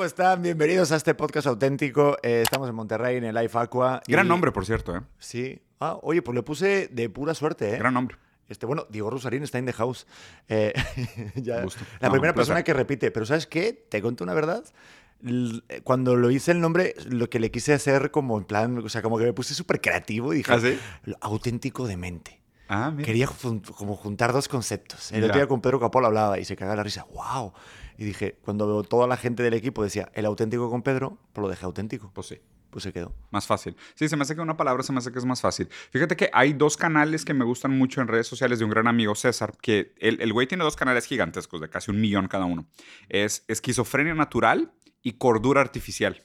¿Cómo están? Bienvenidos a este podcast auténtico. Eh, estamos en Monterrey, en el Life Aqua. y- Gran nombre, por cierto, ¿eh? Sí. Ah, oye, pues le puse de pura suerte, ¿eh? Gran nombre. Este, bueno, Diego Rosarín está in the house. Eh, ya- la No, primera persona que repite. Pero ¿sabes qué? Te cuento una verdad. Cuando lo hice el nombre, lo que le quise hacer como en plan, o sea, como que me puse súper creativo y dije, ¿Ah, sí? "Lo auténtico de mente. Ah. Quería jun- como juntar dos conceptos. El otro día con Pedro Capol hablaba y se cagaba la risa. ¡Wow! Y dije, cuando toda la gente del equipo decía el auténtico con Pedro, pues lo dejé auténtico. Pues sí. Pues se quedó. Más fácil. Sí, se me hace que una palabra se me hace que es más fácil. Fíjate que hay dos canales que me gustan mucho en redes sociales de un gran amigo, César, que el, el güey tiene dos canales gigantescos de casi un millón cada uno. Es esquizofrenia natural y cordura artificial.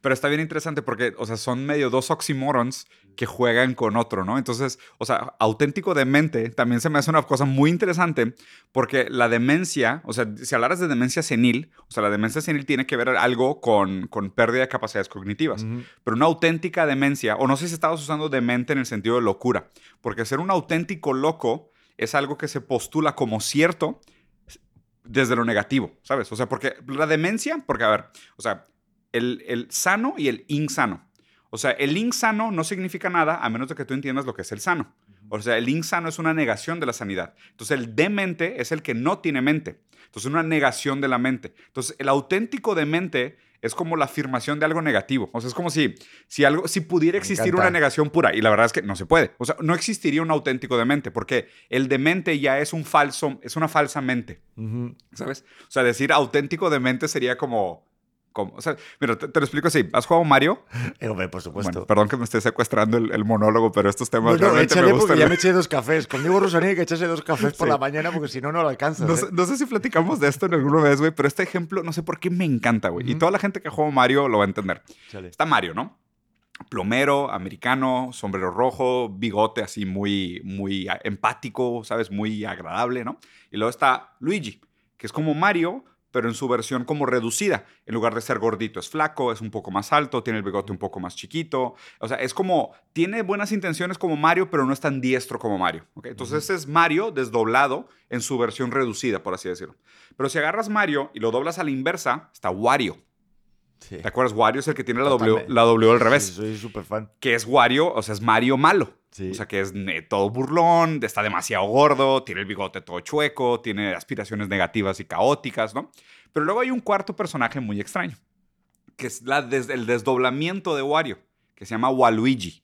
Pero está bien interesante porque, o sea, son medio dos oxymorons que juegan con otro, ¿no? Entonces, o sea, auténtico demente también se me hace una cosa muy interesante porque la demencia, o sea, si hablaras de demencia senil, o sea, la demencia senil tiene que ver algo con, con pérdida de capacidades cognitivas. Pero una auténtica demencia, o no sé si estabas usando demente en el sentido de locura, porque ser un auténtico loco es algo que se postula como cierto desde lo negativo, ¿sabes? O sea, porque la demencia, porque a ver, o sea, el, el sano y el insano. O sea, el insano no significa nada a menos de que tú entiendas lo que es el sano. O sea, el insano es una negación de la sanidad. Entonces, el demente es el que no tiene mente. Entonces, una negación de la mente. Entonces, el auténtico demente es como la afirmación de algo negativo. O sea, es como si, si, algo, si pudiera existir una negación pura. Y la verdad es que no se puede. O sea, no existiría un auténtico demente porque el demente ya es un falso, es una falsa mente. ¿Sabes? O sea, decir auténtico demente sería como... como o sea, mira, te, te lo explico así. ¿Has jugado Mario? Eh, por supuesto. Bueno, perdón que me esté secuestrando el, el monólogo, pero estos temas No, no, realmente me porque gustan. ya me eché dos cafés. Con Diego Rosarín hay que echarse dos cafés por Sí. la mañana porque si no, no lo alcanzas. No ¿eh? sé, no sé si platicamos de esto en alguna vez, güey, pero este ejemplo, no sé por qué me encanta, güey. Y toda la gente que juega Mario lo va a entender. Chale. Está Mario, ¿no? Plomero, americano, sombrero rojo, bigote así muy, muy empático, ¿sabes? Muy agradable, ¿no? Y luego está Luigi, que es como Mario, pero en su versión como reducida. En lugar de ser gordito, es flaco, es un poco más alto, tiene el bigote un poco más chiquito. O sea, es como, tiene buenas intenciones como Mario, pero no es tan diestro como Mario. Entonces, ese es Mario desdoblado en su versión reducida, por así decirlo. Pero si agarras Mario y lo doblas a la inversa, está Wario. Sí. ¿Te acuerdas? Wario es el que tiene la W, la w al revés Sí, soy súper fan. que es Wario, o sea, es Mario malo. Sí. O sea, que es todo burlón, está demasiado gordo, tiene el bigote todo chueco, tiene aspiraciones negativas y caóticas, ¿no? Pero luego hay un cuarto personaje muy extraño, que es la des- el desdoblamiento de Wario, que se llama Waluigi.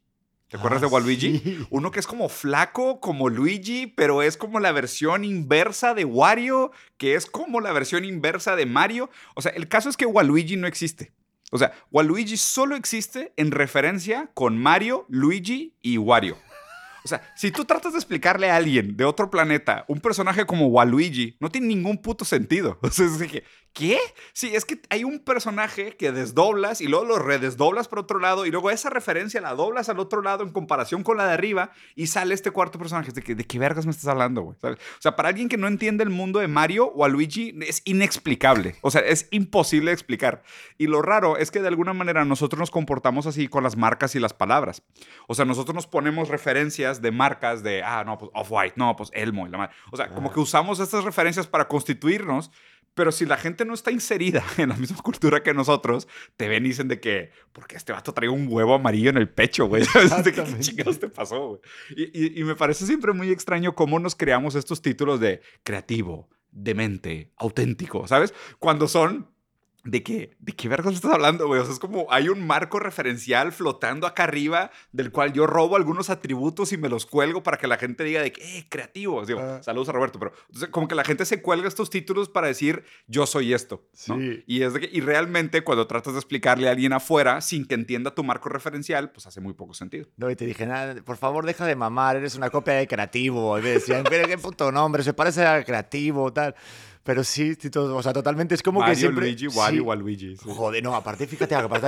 ¿Te acuerdas Ah, de Waluigi? sí. Uno que es como flaco, como Luigi, pero es como la versión inversa de Wario, que es como la versión inversa de Mario. O sea, el caso es que Waluigi no existe. O sea, Waluigi solo existe en referencia con Mario, Luigi y Wario. O sea, si tú tratas de explicarle a alguien de otro planeta un personaje como Waluigi, no tiene ningún puto sentido. O sea, es que, ¿qué? Sí, es que hay un personaje que desdoblas y luego lo redesdoblas por otro lado y luego esa referencia la doblas al otro lado en comparación con la de arriba y sale este cuarto personaje. De, que, ¿De qué vergas me estás hablando, güey? O sea, para alguien que no entiende el mundo de Mario o a Luigi es inexplicable. O sea, es imposible explicar. Y lo raro es que de alguna manera nosotros nos comportamos así con las marcas y las palabras. O sea, nosotros nos ponemos referencias de marcas de, ah, no, pues Off-White, no, pues Elmo y la madre. O sea, como que usamos estas referencias para constituirnos, pero si la gente no está inserida en la misma cultura que nosotros, te ven y dicen de que, porque este vato trae un huevo amarillo en el pecho, güey? ¿Sabes? De que, ¿Qué chingados te pasó, güey? Y, y- y me parece siempre muy extraño cómo nos creamos estos títulos de creativo, demente, auténtico, ¿sabes? Cuando son ¿De qué? ¿De qué vergas estás hablando, güey? O sea, es como hay un marco referencial flotando acá arriba del cual yo robo algunos atributos y me los cuelgo para que la gente diga de que, eh, creativo. Digo, Ah. saludos a Roberto, pero entonces, como que la gente se cuelga estos títulos para decir, yo soy esto, ¿no? Sí. Y, es de que, y realmente cuando tratas de explicarle a alguien afuera sin que entienda tu marco referencial, pues hace muy poco sentido. No, y te dije, nada, por favor, deja de mamar, eres una copia de creativo. Y me decían, pero qué puto nombre, se parece a creativo, tal. Pero sí, o sea, totalmente es como Mario, que siempre... Luigi, Wario, sí. Waluigi. sí. Joder, no, aparte, fíjate, aparte,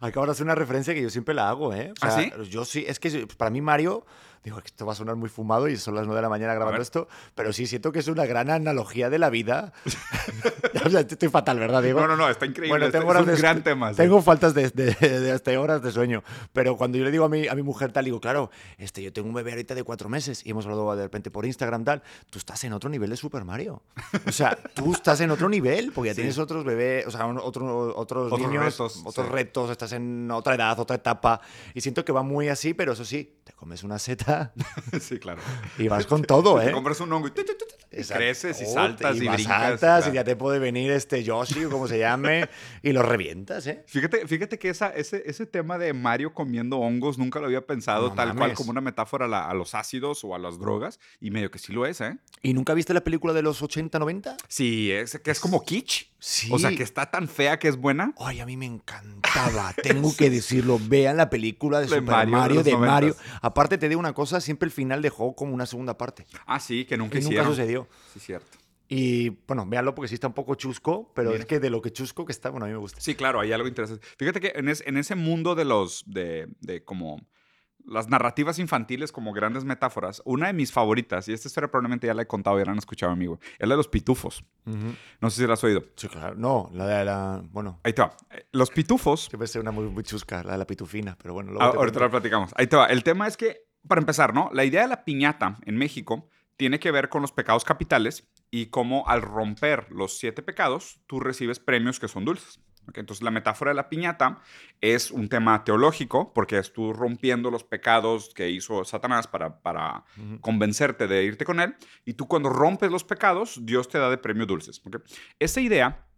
acabas de hacer una referencia que yo siempre la hago, ¿eh? O ¿Ah, sea, sí? yo sí, es que para mí Mario Digo, esto va a sonar muy fumado y son las 9 de la mañana grabando esto, pero sí siento que es una gran analogía de la vida. o sea, estoy fatal, ¿verdad, Diego? No, no, no, está increíble. Bueno, tengo es un de, gran tema. sí. Tengo faltas de, de, de hasta horas de sueño. Pero cuando yo le digo a mi, a mi mujer tal, digo, claro, este, yo tengo un bebé ahorita de cuatro meses y hemos hablado de repente por Instagram tal, tú estás en otro nivel de Super Mario. O sea, tú estás en otro nivel porque ya Sí. tienes otros bebés, o sea, un- otro- otros, Otros niños, retos, otros sí. retos, estás en otra edad, otra etapa. Y siento que va muy así, pero eso sí, te comes una seta sí, claro. y vas con todo, Te ¿eh? compras un hongo y, y Exacto. creces y Oh, saltas y, vas brincas. saltas claro. y ya te puede venir este Yoshi o como se llame y lo revientas, ¿eh? Fíjate, fíjate que esa, ese, ese tema de Mario comiendo hongos nunca lo había pensado No tal cual como una metáfora a, la- a los ácidos o a las drogas y medio que sí lo es, ¿eh? ¿Y nunca viste la película de los 80, 90? Sí, es que es como kitsch. Sí. O sea, que está tan fea que es buena. Ay, a mí me encantaba, tengo que decirlo. Vean la película de, De Super Mario Mario, de Mario. Aparte, te digo una cosa, siempre el final dejó como una segunda parte. Ah, sí, que nunca Que nunca hicieron. Sucedió. Sí, cierto. Y bueno, véanlo porque sí está un poco chusco, pero Mira. es que de lo que chusco que está, bueno, a mí me gusta. Sí, claro, hay algo interesante. Fíjate que en, es- en ese mundo de los, de, de como las narrativas infantiles como grandes metáforas, una de mis favoritas, y esta historia probablemente ya la he contado, ya la han escuchado, amigo, es la de los pitufos. Ujú. No sé si la has oído. Sí, claro. No, la de la. Bueno, Ahí te va. Eh, Los pitufos que puede ser una muy, muy chusca, la de la pitufina, pero bueno, luego Ah, te ahorita lo platicamos. Ahí te va. El tema es que, para empezar, ¿no? La idea de la piñata en México tiene que ver con los pecados capitales y cómo al romper los siete pecados, tú recibes premios que son dulces. ¿ok? Entonces, la metáfora de la piñata es un tema teológico, porque es tú rompiendo los pecados que hizo Satanás para, para convencerte de irte con él, y tú cuando rompes los pecados, Dios te da de premio dulces. ¿ok? Esa idea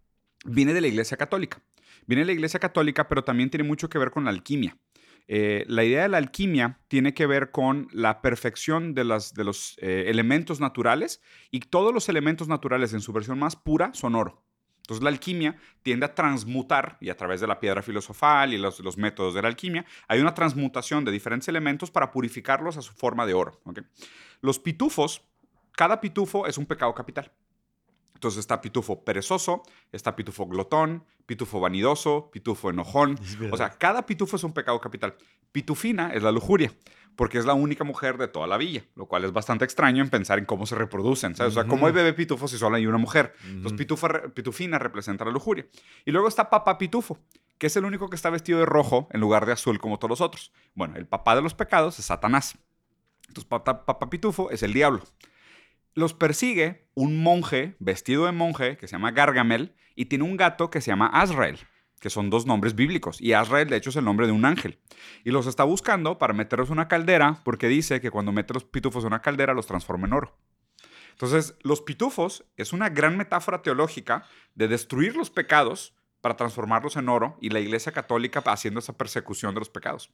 viene de la Iglesia Católica. Viene de la Iglesia Católica, pero también tiene mucho que ver con la alquimia. Eh, la idea de la alquimia tiene que ver con la perfección de, los eh, elementos naturales y todos los elementos naturales en su versión más pura son oro. Entonces la alquimia tiende a transmutar y a través de la piedra filosofal y los, métodos de la alquimia hay una transmutación de diferentes elementos para purificarlos a su forma de oro. Los pitufos, cada pitufo es un pecado capital. Entonces está pitufo perezoso, está pitufo glotón, pitufo vanidoso, pitufo enojón. O sea, cada pitufo es un pecado capital. Pitufina es la lujuria, porque es la única mujer de toda la villa, lo cual es bastante extraño en pensar en cómo se reproducen. ¿sabes? O sea, ¿cómo hay bebé pitufos si solo hay una mujer? Entonces, Ujú. pitufa re- pitufina representa la lujuria. Y luego está papá pitufo, que es el único que está vestido de rojo en lugar de azul como todos los otros. Bueno, el papá de los pecados es Satanás. Entonces, papá, papá pitufo es el diablo. Los persigue un monje vestido de monje que se llama Gargamel y tiene un gato que se llama Azrael, que son dos nombres bíblicos. Y Azrael, de hecho, es el nombre de un ángel. Y los está buscando para meterlos en una caldera porque dice que cuando mete los pitufos en una caldera los transforma en oro. Entonces, los pitufos es una gran metáfora teológica de destruir los pecados para transformarlos en oro y la Iglesia Católica haciendo esa persecución de los pecados.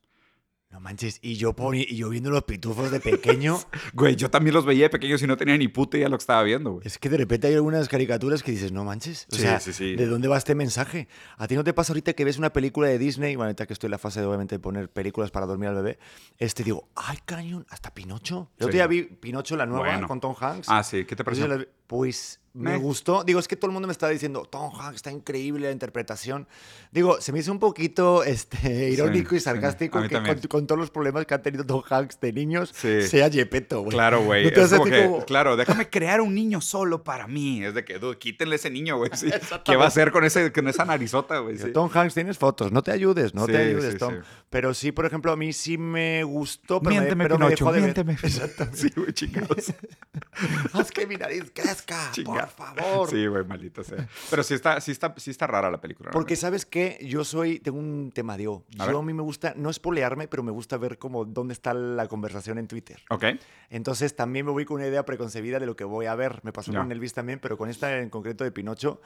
No manches, y yo, poni- y yo viendo los pitufos de pequeño, Güey, yo también los veía de pequeños y no tenía ni puta idea de lo que estaba viendo, güey. es que de repente hay algunas caricaturas que dices, no manches. O Sí, sea, sí, sí. ¿de dónde va este mensaje? ¿A ti no te pasa ahorita que ves una película de Disney? Bueno, ahorita que estoy en la fase de obviamente poner películas para dormir al bebé, este digo, ay, cañón, hasta Pinocho. Sí. día vi Pinocho, la nueva, Bueno. con Tom Hanks. Ah, sí, ¿qué te yo pareció? Pues me gustó. Digo, es que todo el mundo me está diciendo, Tom Hanks está increíble la interpretación. Digo, se me hizo un poquito este, irónico Sí, y sí. sarcástico mí que con, con todos los problemas que han tenido Tom Hanks de niños, Sí. sea Yepeto, güey. Claro, güey. ¿No como Claro, déjame crear un niño solo para mí. Es de que, dude, quítenle ese niño, güey. sí. ¿Qué va a hacer con, ese, con esa narizota, güey? Sí. Tom Hanks, tienes fotos, no te ayudes, no Sí, te ayudes, sí, Tom. sí. Pero sí, por ejemplo, a mí sí me gustó, pero, Miénteme, me, pero me Pinocho, dejó de ver. miénteme. Exacto. Sí, güey, chingados. Haz que mi nariz Chinga. por favor. Sí, güey, maldita sea. Pero sí está, sí está, sí está rara la película. Porque sabes qué, yo soy, tengo un tema, Diego. A Yo ver. a mí me gusta, no espolearme, pero me gusta ver como dónde está la conversación en Twitter. Ok. Entonces también me voy con una idea preconcebida de lo que voy a ver. Me pasó con Elvis también, pero con esta en concreto de Pinocho,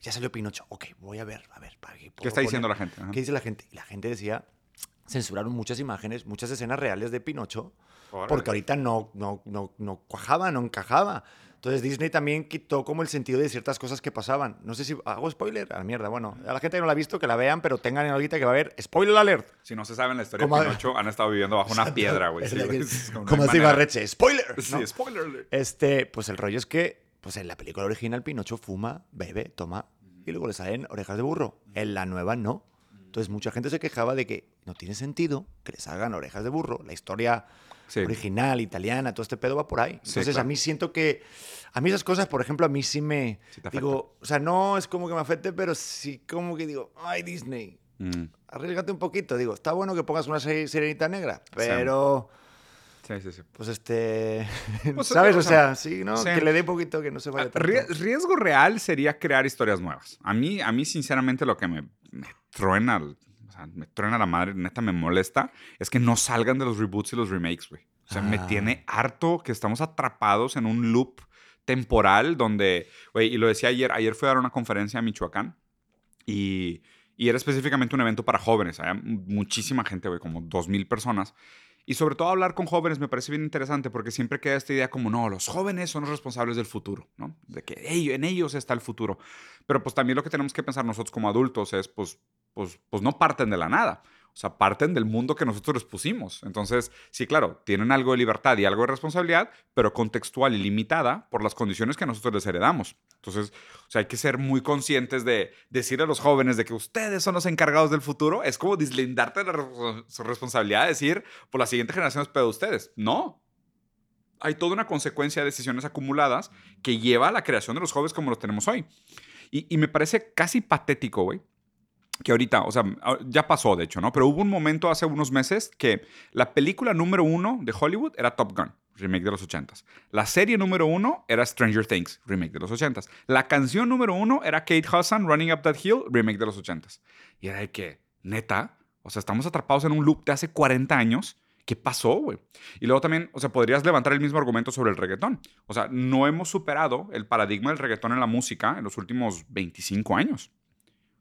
ya salió Pinocho. Ok, voy a ver, a ver. ¿para qué ¿Qué puedo está diciendo poner? la gente? Ajá. ¿Qué dice la gente? Y la gente decía, censuraron muchas imágenes, muchas escenas reales de Pinocho, porque ahorita no, no, no, no cuajaba, no encajaba. Entonces Disney también quitó como el sentido de ciertas cosas que pasaban. No sé si hago spoiler. A la mierda. Bueno, a la gente que no la ha visto, que la vean, pero tengan en ahorita que va a haber spoiler alert. Si no se saben la historia Como- de Pinocho, han estado viviendo bajo una piedra, güey. Sí, como así. Barreche, spoiler. Sí, ¿no? spoiler. alert. Este, pues el rollo es que, pues en la película original Pinocho fuma, bebe, toma y luego le salen orejas de burro. En la nueva no. Entonces mucha gente se quejaba de que no tiene sentido que les hagan orejas de burro. La historia Sí. original, italiana, todo este pedo va por ahí. Sí, Entonces, a mí siento que. A mí esas cosas, por ejemplo, a mí sí me. Sí digo, o sea, no es como que me afecte, pero sí como que digo, ay, Disney, Mm. arriesgate un poquito. Digo, está bueno que pongas una sirenita negra, pero. Sí, sí, sí. Pues este. Pues, ¿Sabes? o sea, sí, ¿no? Que le dé poquito, que no se vaya Ah, tanto. rie- riesgo real sería crear historias nuevas. A mí, a mí sinceramente, lo que me, me truena, sea, me truena la madre, neta me molesta, es que no salgan de los reboots y los remakes, güey. O sea, me Ah. tiene harto que estamos atrapados en un loop temporal donde, güey, y lo decía ayer, ayer fui a dar una conferencia a Michoacán y, y era específicamente un evento para jóvenes. Había muchísima gente, güey, como dos mil personas. Y sobre todo hablar con jóvenes me parece bien interesante porque siempre queda esta idea como, no, los jóvenes son los responsables del futuro, ¿no? De que ellos, en ellos está el futuro. Pero pues también lo que tenemos que pensar nosotros como adultos es, pues, pues, pues no parten de la nada. O sea, parten del mundo que nosotros les pusimos. Entonces, sí, claro, tienen algo de libertad y algo de responsabilidad, pero contextual y limitada por las condiciones que nosotros les heredamos. Entonces, o sea, hay que ser muy conscientes de decir a los jóvenes de que ustedes son los encargados del futuro. Es como deslindarte de la su responsabilidad de decir, por la siguiente generación es pedo de ustedes. No. Hay toda una consecuencia de decisiones acumuladas que lleva a la creación de los jóvenes como los tenemos hoy. Y, y me parece casi patético, güey, que ahorita, o sea, ya pasó de hecho, ¿no? Pero hubo un momento hace unos meses que la película número uno de Hollywood era Top Gun, remake de los 80s. La serie número uno era Stranger Things, remake de los 80s. La canción número uno era Kate Hudson, Running Up That Hill, remake de los 80s. Y era de que, neta, o sea, estamos atrapados en un loop de hace 40 años. ¿Qué pasó, güey? Y luego también, o sea, podrías levantar el mismo argumento sobre el reggaetón. O sea, no hemos superado el paradigma del reggaetón en la música en los últimos 25 años.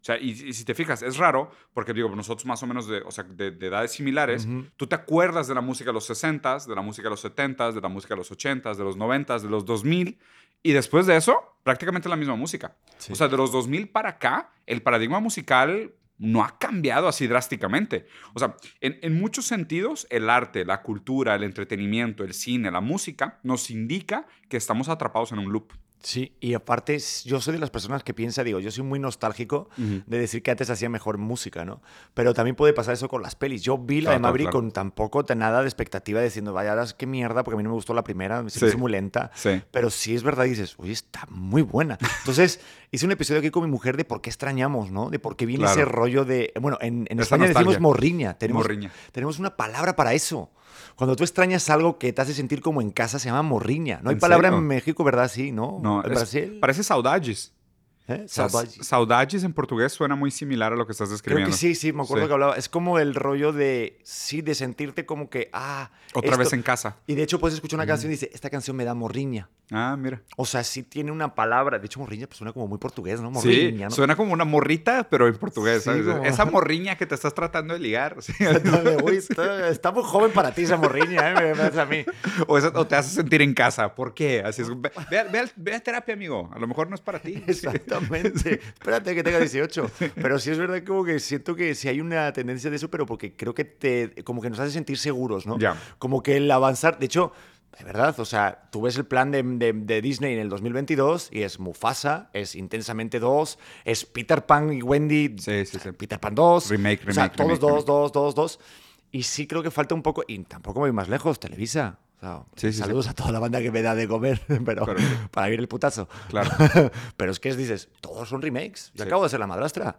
O sea, y, y si te fijas, es raro, porque digo, nosotros más o menos de, o sea, de, de edades similares, tú te acuerdas de la música de los 60s, de la música de los 70s, de la música de los 80s, de los 90s, de los 2000, y después de eso, prácticamente la misma música. Sí. O sea, de los 2000 para acá, el paradigma musical no ha cambiado así drásticamente. O sea, en, en muchos sentidos, el arte, la cultura, el entretenimiento, el cine, la música, nos indica que estamos atrapados en un loop. Sí, y aparte yo soy de las personas que piensa, digo, yo soy muy nostálgico de decir que antes hacía mejor música, ¿no? Pero también puede pasar eso con las pelis. Yo vi la Claro, de Maverick claro. con tampoco nada de expectativa diciendo, vaya, qué mierda, porque a mí no me gustó la primera, me Sí. muy lenta. Sí. Pero sí es verdad, dices, oye, está muy buena. Entonces, hice un episodio aquí con mi mujer de por qué extrañamos, ¿no? De por qué viene Claro. ese rollo de. Bueno, en, en España decimos nostalgia. morriña. Tenemos, Morriña. tenemos una palabra para eso. Cuando tú extrañas algo que te hace sentir como en casa, se llama morriña. No hay ¿En palabra serio? en México, ¿verdad? Sí, ¿no? No, en es- Brasil. Parece saudades. ¿Eh? Sa- Saudade. Saudades en portugués suena muy similar a lo que estás Creo describiendo. que sí, sí, me acuerdo Sí. que hablaba. Es como el rollo de, sí, de sentirte como que, ah. Otra esto- vez en casa. Y de hecho, puedes escuchar una canción y dice, esta canción me da morriña. Ah, mira. O sea, sí tiene una palabra. De hecho, morriña pues suena como muy portugués, ¿no? Sí, Morriña, ¿no? suena como una morrita, pero en portugués. Sí, ¿sabes? como- Esa morriña que te estás tratando de ligar. sí. Está, está muy joven para ti esa morriña, ¿eh? Me parece a mí. o, esa- o te hace sentir en casa. ¿Por qué? Así es. Ve, ve, ve al- ve a terapia, amigo. A lo mejor no es para ti. Exactamente. Espérate que tenga 18. Pero sí es verdad como que siento que sí hay una tendencia de eso, pero porque creo que te como que nos hace sentir seguros, ¿no? Ya. Como que el avanzar, de hecho, de verdad, o sea, tú ves el plan de, de- de Disney en el 2022 y es Mufasa, es Intensamente 2, es Peter Pan y Wendy, Sí, sí, sí. Peter Pan 2, Remake, o sea, remake, todos remake, dos, remake. dos, dos, dos. Y sí creo que falta un poco, y tampoco me voy más lejos, Televisa. Sí, sí, saludos a toda la banda que me da de comer, pero, para ir el putazo. Claro. Pero es que es, dices, todos son remakes. Yo acabo de ser la madrastra.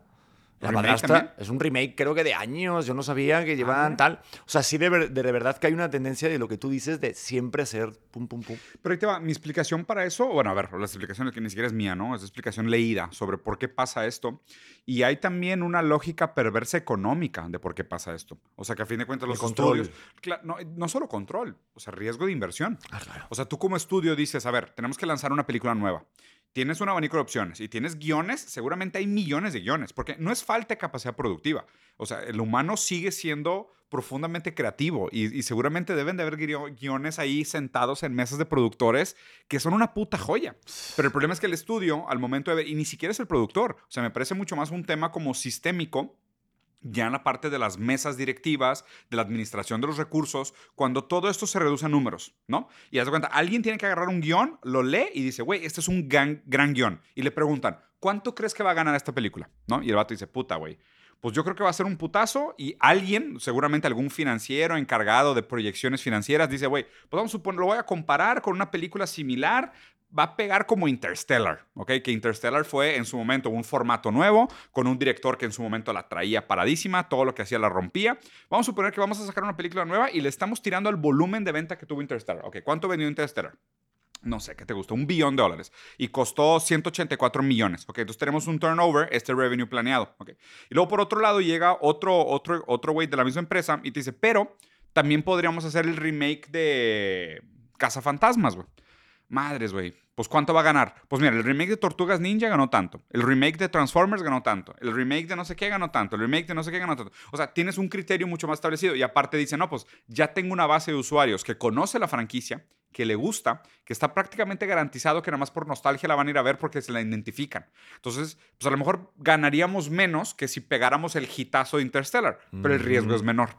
La ¿Remake madrastra también? es un remake, creo que de años. Yo no sabía que llevaban mira. tal. O sea, sí, de, ver- de, verdad que hay una tendencia de lo que tú dices de siempre hacer pum, pum, pum. Pero ahí te va, mi explicación para eso, bueno, a ver, la explicación que ni siquiera es mía, ¿no? Es explicación leída sobre por qué pasa esto. Y hay también una lógica perversa económica de por qué pasa esto. O sea, que a fin de cuentas los control. estudios, cla- no, no solo control, o sea, riesgo de inversión. Ah, claro. O sea, tú como estudio dices, a ver, tenemos que lanzar una película nueva. Tienes un abanico de opciones y tienes guiones, seguramente hay millones de guiones, porque no es falta de capacidad productiva. O sea, el humano sigue siendo profundamente creativo y, y seguramente deben de haber guio- guiones ahí sentados en mesas de productores que son una puta joya. Pero el problema es que el estudio, al momento de ver, y ni siquiera es el productor, o sea, me parece mucho más un tema como sistémico ya en la parte de las mesas directivas, de la administración de los recursos, cuando todo esto se reduce a números, ¿no? Y haz de cuenta, alguien tiene que agarrar un guion, lo lee y dice, güey, este es un gran, gran guion. Y le preguntan, ¿cuánto crees que va a ganar esta película? ¿No? Y el vato dice, puta, güey. pues yo creo que va a ser un putazo y alguien, seguramente algún financiero encargado de proyecciones financieras, dice, güey, pues vamos a suponer, lo voy a comparar con una película similar, va a pegar como Interstellar, ¿ok? Que Interstellar fue en su momento un formato nuevo, con un director que en su momento la traía paradísima, todo lo que hacía la rompía. Vamos a suponer que vamos a sacar una película nueva y le estamos tirando el volumen de venta que tuvo Interstellar. Ok, ¿cuánto vendió Interstellar? no sé, ¿qué te gustó? Un billón de dólares. Y costó 184 millones. Ok, entonces tenemos un turnover, este revenue planeado. Ok. Y luego por otro lado llega otro, otro, otro güey de la misma empresa y te dice, pero también podríamos hacer el remake de Casa Fantasmas, güey. Madres, güey. Pues ¿cuánto va a ganar? Pues mira, el remake de Tortugas Ninja ganó tanto. El remake de Transformers ganó tanto. El remake de no sé qué ganó tanto. El remake de no sé qué ganó tanto. O sea, tienes un criterio mucho más establecido. Y aparte dice, no, pues ya tengo una base de usuarios que conoce la franquicia, que le gusta, que está prácticamente garantizado que nada más por nostalgia la van a ir a ver porque se la identifican. Entonces, pues a lo mejor ganaríamos menos que si pegáramos el hitazo de Interstellar, pero el riesgo es menor.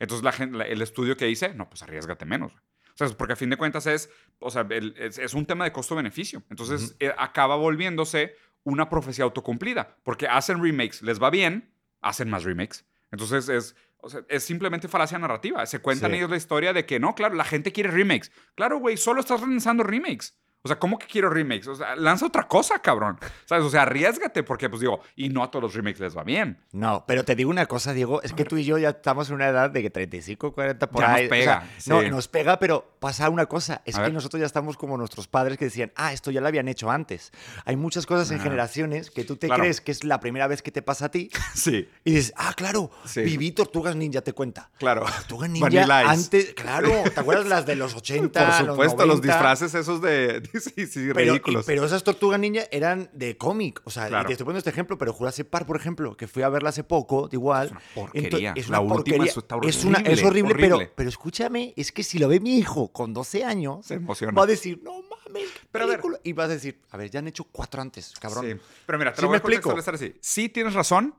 Entonces, la, el estudio que dice, no, pues arriesgate menos. O sea, porque a fin de cuentas es, o sea, es, un tema de costo-beneficio. Entonces eh, acaba volviéndose una profecía autocumplida, porque hacen remakes, les va bien, hacen más remakes. Entonces es, o sea, es simplemente falacia narrativa. Se cuentan ellos la historia de que no, claro, la gente quiere remakes. Claro, güey, solo estás lanzando remakes. O sea, ¿cómo que quiero remakes? O sea, lanza otra cosa, cabrón. ¿Sabes? O sea, arriesgate porque, pues digo, y no a todos los remakes les va bien. No, pero te digo una cosa, Diego, es que tú y yo ya estamos en una edad de que 35, 40 por ya ahí. Nos pega. No, nos pega, pero pasa una cosa. Es que nosotros ya estamos como nuestros padres que decían, ah, esto ya lo habían hecho antes. Hay muchas cosas en generaciones que tú te crees que es la primera vez que te pasa a ti. Sí. Y dices, ah, claro, viví Tortugas Ninja, te cuenta. Claro. Tortugas Ninja antes, claro, ¿te acuerdas las de los 80? Por supuesto, los, disfraces esos de. sí, sí, pero, esas tortugas ninja eran de cómic. O sea, te estoy poniendo este ejemplo, pero Jurassic Park, por ejemplo, que fui a verla hace poco, igual. Es una porquería. es una porquería. es, una, es horrible, Pero, pero escúchame, es que si lo ve mi hijo con 12 años, Se emociona. va a decir, no mames, pero y vas a decir, a ver, ya han hecho cuatro antes, cabrón. Sí. Pero mira, te lo voy a explico. así. Sí, tienes razón,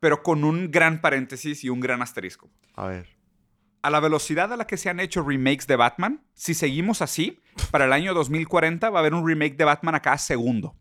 pero con un gran paréntesis y un gran asterisco. A ver a la velocidad a la que se han hecho remakes de Batman, si seguimos así, para el año 2040 va a haber un remake de Batman a cada segundo.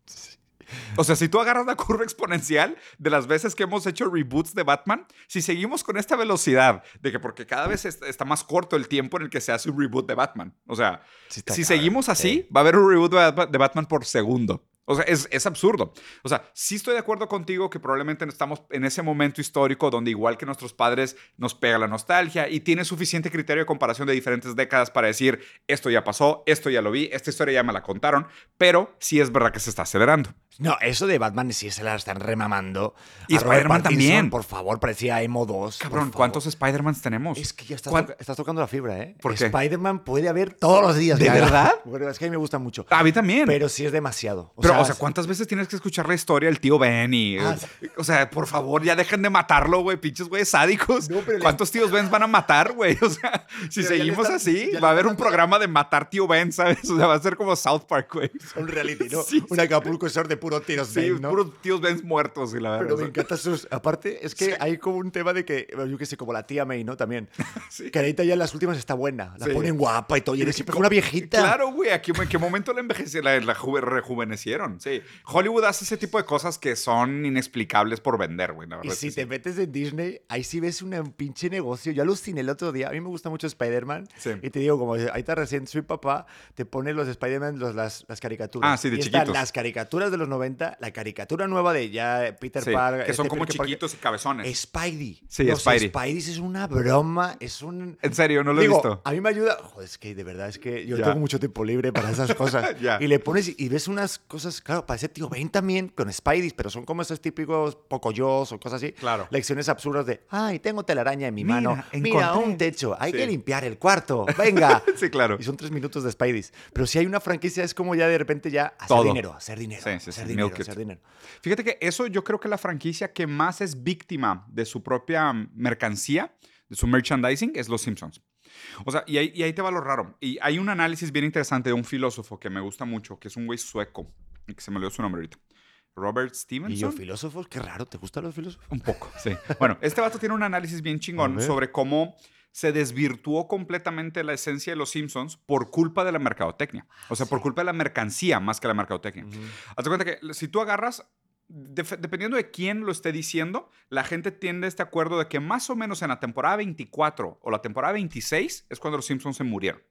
O sea, si tú agarras la curva exponencial de las veces que hemos hecho reboots de Batman, si seguimos con esta velocidad de que porque cada vez está más corto el tiempo en el que se hace un reboot de Batman. O sea, si seguimos así, va a haber un reboot de Batman por segundo. O sea, es, absurdo. O sea, sí estoy de acuerdo contigo que probablemente estamos en ese momento histórico donde igual que nuestros padres nos pega la nostalgia y tiene suficiente criterio de comparación de diferentes décadas para decir, esto ya pasó, esto ya lo vi, esta historia ya me la contaron, pero sí es verdad que se está acelerando. No, eso de Batman sí se la están remamando. Y Spider-Man también. Por favor, parecía Emo 2. Cabrón, ¿cuántos Spider-Mans tenemos? Es que ya estás, tocando la fibra, ¿eh? ¿Por Spider-Man puede haber todos los días. ¿De verdad? Bueno, es que a mí me gusta mucho. A mí también. Pero sí es demasiado. O pero, sea, o sea, ¿cuántas veces tienes que escuchar la historia del tío Ben y... Ah, o sea, por favor, ya dejen de matarlo, güey. Pinches güey sádicos. ¿Cuántos tíos Ben van a matar, güey? O sea, si seguimos así, va a haber un programa de matar tío Ben, ¿sabes? O sea, va a ser como South Park, güey. Un reality, ¿no? un Acapulco Shore de puro tiros sí, puros tíos Benz muertos, y la verdad. Pero me encanta sus. Aparte, es que hay como un tema de que, yo qué sé, como la tía May, ¿no? También. sí. Que ahorita ya en las últimas está buena. La ponen guapa y todo. Y eres siempre una viejita. Claro, güey. ¿En qué momento la envejecieron? La, la rejuvenecieron. Sí. Hollywood hace ese tipo de cosas que son inexplicables por vender, güey. Y si te metes en Disney, ahí sí ves un pinche negocio. Yo aluciné el otro día. A mí me gusta mucho Spider-Man. Y te digo, como ahí está recién soy papá, te pone los Spider-Man, las, las caricaturas. Ah, sí, de y chiquitos. las caricaturas de los 90, la caricatura nueva de ya Peter Parker. Que son este como chiquitos y cabezones. Spidey. Sí, los Spidey. Spidey es una broma, es un... En serio, no lo he visto. A mí me ayuda... Joder, es que de verdad, es que yo tengo mucho tiempo libre para esas cosas. Y le pones y ves unas cosas, claro, parece tío ven también con Spidey, pero son como esos típicos pocoyos o cosas así. Claro. Lecciones absurdas de, ay, tengo telaraña en mi mano. Mira, un techo, hay que limpiar el cuarto. Venga. sí, claro. Y son tres minutos de Spidey. Pero si hay una franquicia, es como ya de repente ya hacer dinero, hacer dinero, hacer dinero, hacer dinero. Fíjate que eso yo creo que la franquicia que más es víctima de su propia mercancía, de su merchandising, es Los Simpsons. O sea, y ahí, te va lo raro. Y hay un análisis bien interesante de un filósofo que me gusta mucho, que es un güey sueco, y que se me olvidó su nombre ahorita. Robert Stevenson. ¿Y yo, filósofos? Qué raro, ¿te gustan los filósofos? Un poco, sí. bueno, este vato tiene un análisis bien chingón sobre cómo se desvirtuó completamente la esencia de los Simpsons por culpa de la mercadotecnia. O sea, por culpa de la mercancía más que la mercadotecnia. Haz de cuenta que si tú agarras dependiendo de quién lo esté diciendo, la gente tiende a este acuerdo de que más o menos en la temporada 24 o la temporada 26 es cuando los Simpsons se murieron.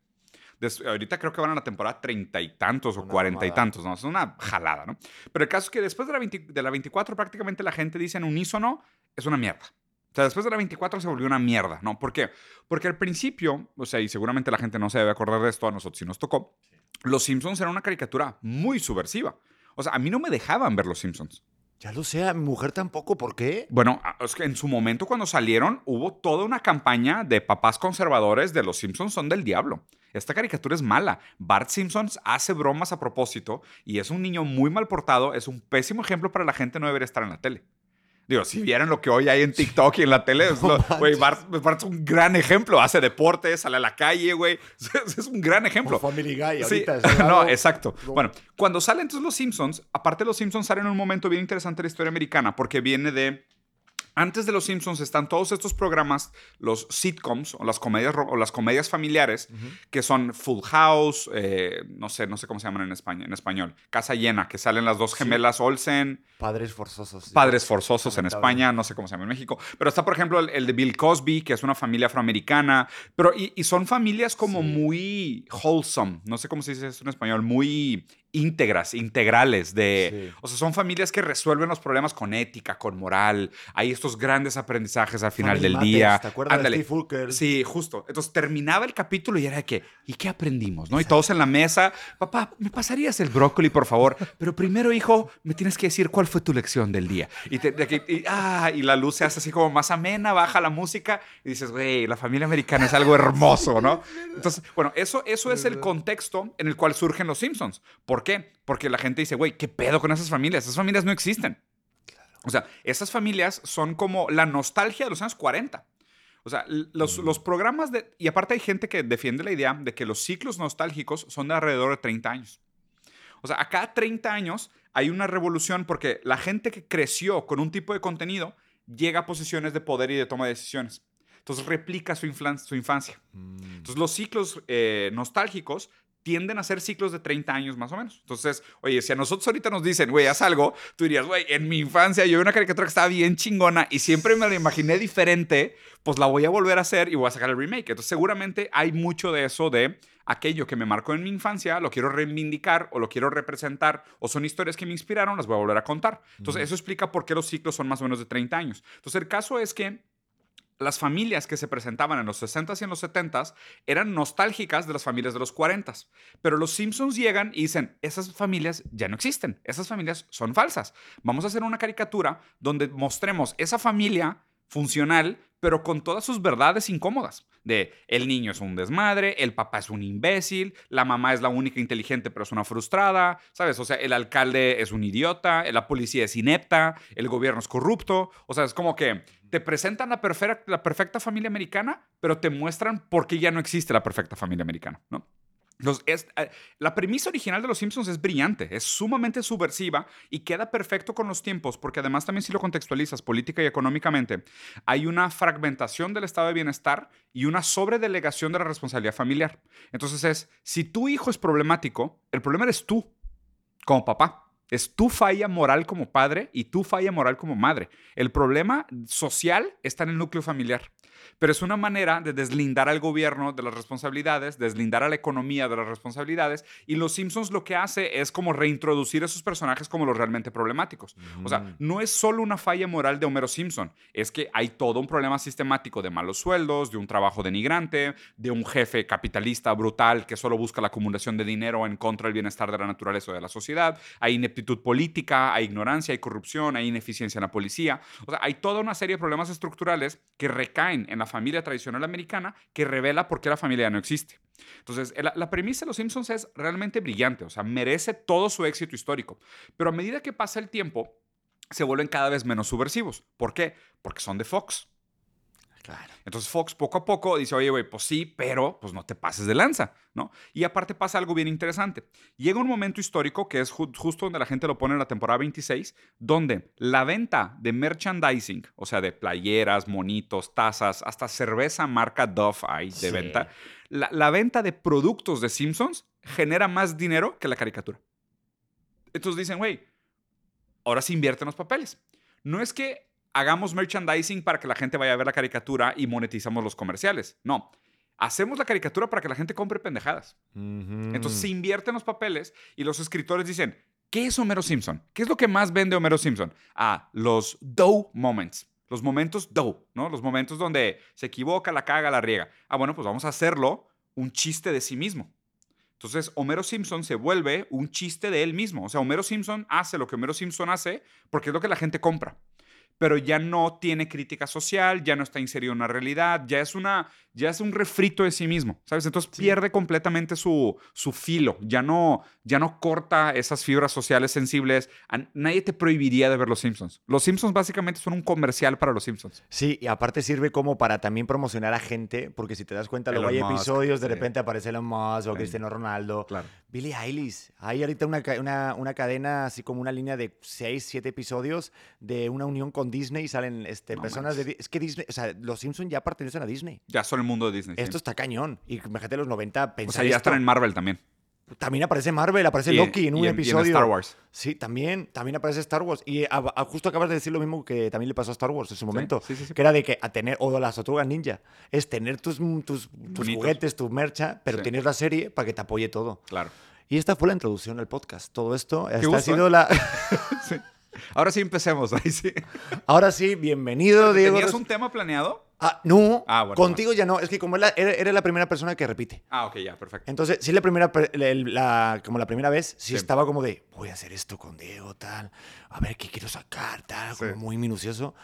Ahorita creo que van a la temporada treinta y tantos o cuarenta y tantos, ¿no? Es una jalada, ¿no? Pero el caso es que después de la, 20 de la 24 prácticamente la gente dice en unísono, es una mierda. O sea, después de la 24 se volvió una mierda, ¿no? ¿Por qué? Porque al principio, o sea, y seguramente la gente no se debe acordar de esto, a nosotros sí nos tocó, Los Simpsons era una caricatura muy subversiva. O sea, a mí no me dejaban ver Los Simpsons. Ya lo sé, mi mujer tampoco, ¿por qué? Bueno, es que en su momento cuando salieron hubo toda una campaña de papás conservadores de Los Simpsons son del diablo. Esta caricatura es mala. Bart Simpson hace bromas a propósito y es un niño muy mal portado. Es un pésimo ejemplo para la gente no debería estar en la tele. Digo, si vieran lo que hoy hay en TikTok y en la tele, güey, Bart, Bart es un gran ejemplo. Hace deporte, sale a la calle, güey. Es, es un gran ejemplo. Como Family Guy, Sí, ahorita. es no, exacto. No. Bueno, cuando salen entonces los Simpsons, aparte los Simpsons salen en un momento bien interesante de la historia americana porque viene de antes de los Simpsons están todos estos programas, los sitcoms o las comedias o las comedias familiares que son Full House, eh, no sé, no sé cómo se llaman en España, en español, Casa Llena, que salen las dos Sí. gemelas Olsen, Padres forzosos. Padres Forzosos en. España, no sé cómo se llama en México. Pero está, por ejemplo, el, el de Bill Cosby, que es una familia afroamericana. Pero, y, y son familias como Sí. muy wholesome, no sé cómo se dice eso en español, muy íntegras, integrales. De, Sí. O sea, son familias que resuelven los problemas con ética, con moral. Hay estos grandes aprendizajes al final Family del día. ¿Te acuerdas Ándale. de Steve Fulker? Sí, justo. Entonces terminaba el capítulo y era de que, ¿y qué aprendimos? ¿no? Y todos en la mesa, papá, ¿me pasarías el brócoli, por favor? Pero primero, hijo, me tienes que decir cuál fue tu lección del día. Y, te- de que- y- ah, y la luz se hace así como más amena, baja la música y dices, güey, la familia americana es algo hermoso, ¿no? Entonces, bueno, eso, eso es el contexto en el cual surgen los Simpsons. ¿Por qué? Porque la gente dice, güey, ¿qué pedo con esas familias? Esas familias no existen. O sea, esas familias son como la nostalgia de los años 40. O sea, los, los programas de... Y aparte hay gente que defiende la idea de que los ciclos nostálgicos son de alrededor de 30 años. O sea, a cada 30 años hay una revolución porque la gente que creció con un tipo de contenido llega a posiciones de poder y de toma de decisiones. Entonces replica su infancia. Mm. Entonces los ciclos eh, nostálgicos tienden a ser ciclos de 30 años más o menos. Entonces, oye, si a nosotros ahorita nos dicen, güey, haz algo, tú dirías, güey, en mi infancia yo vi una caricatura que estaba bien chingona y siempre me la imaginé diferente, pues la voy a volver a hacer y voy a sacar el remake. Entonces seguramente hay mucho de eso de aquello que me marcó en mi infancia, lo quiero reivindicar o lo quiero representar o son historias que me inspiraron, las voy a volver a contar. Entonces eso explica por qué los ciclos son más o menos de 30 años. Entonces el caso es que las familias que se presentaban en los 60s y en los 70s eran nostálgicas de las familias de los 40s. Pero los Simpsons llegan y dicen, esas familias ya no existen, esas familias son falsas. Vamos a hacer una caricatura donde mostremos esa familia funcional, pero con todas sus verdades incómodas. De el niño es un desmadre, el papá es un imbécil, la mamá es la única inteligente pero es una frustrada, ¿sabes? O sea, el alcalde es un idiota, la policía es inepta, el gobierno es corrupto. O sea, es como que te presentan la perfecta, familia americana, pero te muestran por qué ya no existe la perfecta familia americana, ¿no? Eh, la premisa original de Los Simpsons es brillante, es sumamente subversiva y queda perfecto con los tiempos, porque además también si lo contextualizas política y económicamente, hay una fragmentación del estado de bienestar y una sobredelegación de la responsabilidad familiar. Entonces es, si tu hijo es problemático, el problema eres tú, como papá. Es tu falla moral como padre y tu falla moral como madre. El problema social está en el núcleo familiar. Pero es una manera de deslindar al gobierno de las responsabilidades, deslindar a la economía de las responsabilidades. Y Los Simpsons lo que hace es como reintroducir a esos personajes como los realmente problemáticos. O sea, no es solo una falla moral de Homero Simpson, es que hay todo un problema sistemático de malos sueldos, de un trabajo denigrante, de un jefe capitalista brutal que solo busca la acumulación de dinero en contra del bienestar de la naturaleza o de la sociedad. Hay ineptitud política, hay ignorancia, hay corrupción, hay ineficiencia en la policía. O sea, hay toda una serie de problemas estructurales que recaen en la familia tradicional americana que revela por qué la familia no existe. Entonces, la, la premisa de Los Simpsons es realmente brillante, o sea, merece todo su éxito histórico. Pero a medida que pasa el tiempo, se vuelven cada vez menos subversivos. ¿Por qué? Porque son de Fox. Claro. Entonces Fox poco a poco dice, oye, güey, pues sí, pero pues no te pases de lanza, ¿no? Y aparte pasa algo bien interesante. Llega un momento histórico que es ju- justo donde la gente lo pone en la temporada 26, donde la venta de merchandising, o sea, de playeras, monitos, tazas, hasta cerveza marca Dove hay de Sí. venta, la, la venta de productos de Simpsons genera más dinero que la caricatura. Entonces dicen, güey, ahora se invierten los papeles. No es que hagamos merchandising para que la gente vaya a ver la caricatura y monetizamos los comerciales. No. Hacemos la caricatura para que la gente compre pendejadas. Entonces se invierten los papeles y los escritores dicen, ¿qué es Homero Simpson? ¿Qué es lo que más vende Homero Simpson? Ah, los dough moments. Los momentos dough, ¿no? Los momentos donde se equivoca, la caga, la riega. Ah, bueno, pues vamos a hacerlo un chiste de sí mismo. Entonces, Homero Simpson se vuelve un chiste de él mismo. O sea, Homero Simpson hace lo que Homero Simpson hace porque es lo que la gente compra pero ya no tiene crítica social, ya no está inserido en una realidad, ya es, una, ya es un refrito de sí mismo, ¿sabes? Entonces pierde completamente su, su filo, ya no, ya no corta esas fibras sociales sensibles. nadie te prohibiría de ver Los Simpsons. Los Simpsons básicamente son un comercial para Los Simpsons. Sí, y aparte sirve como para también promocionar a gente, porque si te das cuenta, luego hay episodios, de repente aparece Elon Musk o Cristiano Ronaldo. Claro. Billie Eilish. Hay ahorita una, una, una, cadena, así como una línea de 6, 7 episodios de una unión con Disney y salen este, personas de... Es que Disney, o sea, los Simpsons ya pertenecen a Disney. Ya son el mundo de Disney. Esto está cañón. Y imagínate los 90 pensar O sea, ya están en Marvel también. También aparece Marvel, aparece Loki en un episodio. Star Wars. Sí, también, también aparece Star Wars. Y justo acabas de decir lo mismo que también le pasó a Star Wars en su momento. que era de que a tener, o las tortugas ninja, es tener tus, tus, juguetes, tu mercha, pero tienes la serie para que te apoye todo. Claro. Y esta fue la introducción al podcast. Todo esto, esta ha sido ¿eh? la... Ahora sí empecemos. Ahí sí. Ahora sí, bienvenido, Diego. ¿Tenías un tema planeado? Ah, no. Ah, contigo ya no. Es que como eres la primera persona que repite. Ah, ok, ya, perfecto. Entonces, sí, la primera, como la primera vez, sí, estaba como de, voy a hacer esto con Diego, tal. A ver qué quiero sacar, tal. Como muy minucioso.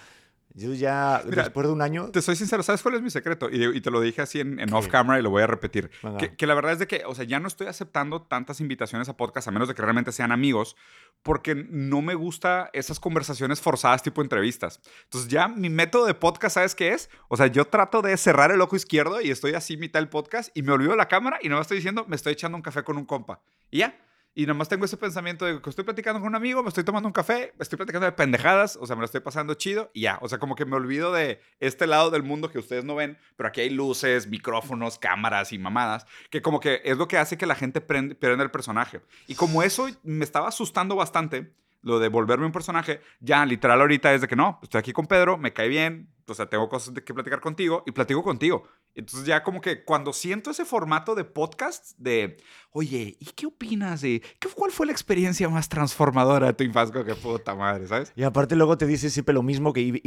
Yo ya, después de un año... Te soy sincero, ¿sabes cuál es mi secreto? Y, te lo dije así en, off-camera y lo voy a repetir. Que, la verdad es de que, o sea, ya no estoy aceptando tantas invitaciones a podcast, a menos de que realmente sean amigos, porque no me gusta esas conversaciones forzadas tipo entrevistas. Entonces ya mi método de podcast, ¿sabes qué es? O sea, yo trato de cerrar el ojo izquierdo y estoy así mitad del podcast y me olvido la cámara y no me estoy diciendo, me estoy echando un café con un compa. Y ya, y nomás tengo ese pensamiento de que estoy platicando con un amigo, me estoy tomando un café, estoy platicando de pendejadas, o sea, me lo estoy pasando chido y ya. O sea, como que me olvido de este lado del mundo que ustedes no ven, pero aquí hay luces, micrófonos, cámaras y mamadas, que como que es lo que hace que la gente pierda el personaje. Y como eso me estaba asustando bastante, lo de volverme un personaje, ya literal ahorita es de que no, estoy aquí con Pedro, me cae bien, o sea, tengo cosas que platicar contigo y platico contigo. Entonces ya como que cuando siento ese formato de podcast de, oye, ¿y qué opinas de qué, cuál fue la experiencia más transformadora de tu infancia? Qué puta madre, ¿sabes? Y aparte luego te dice siempre lo mismo que y,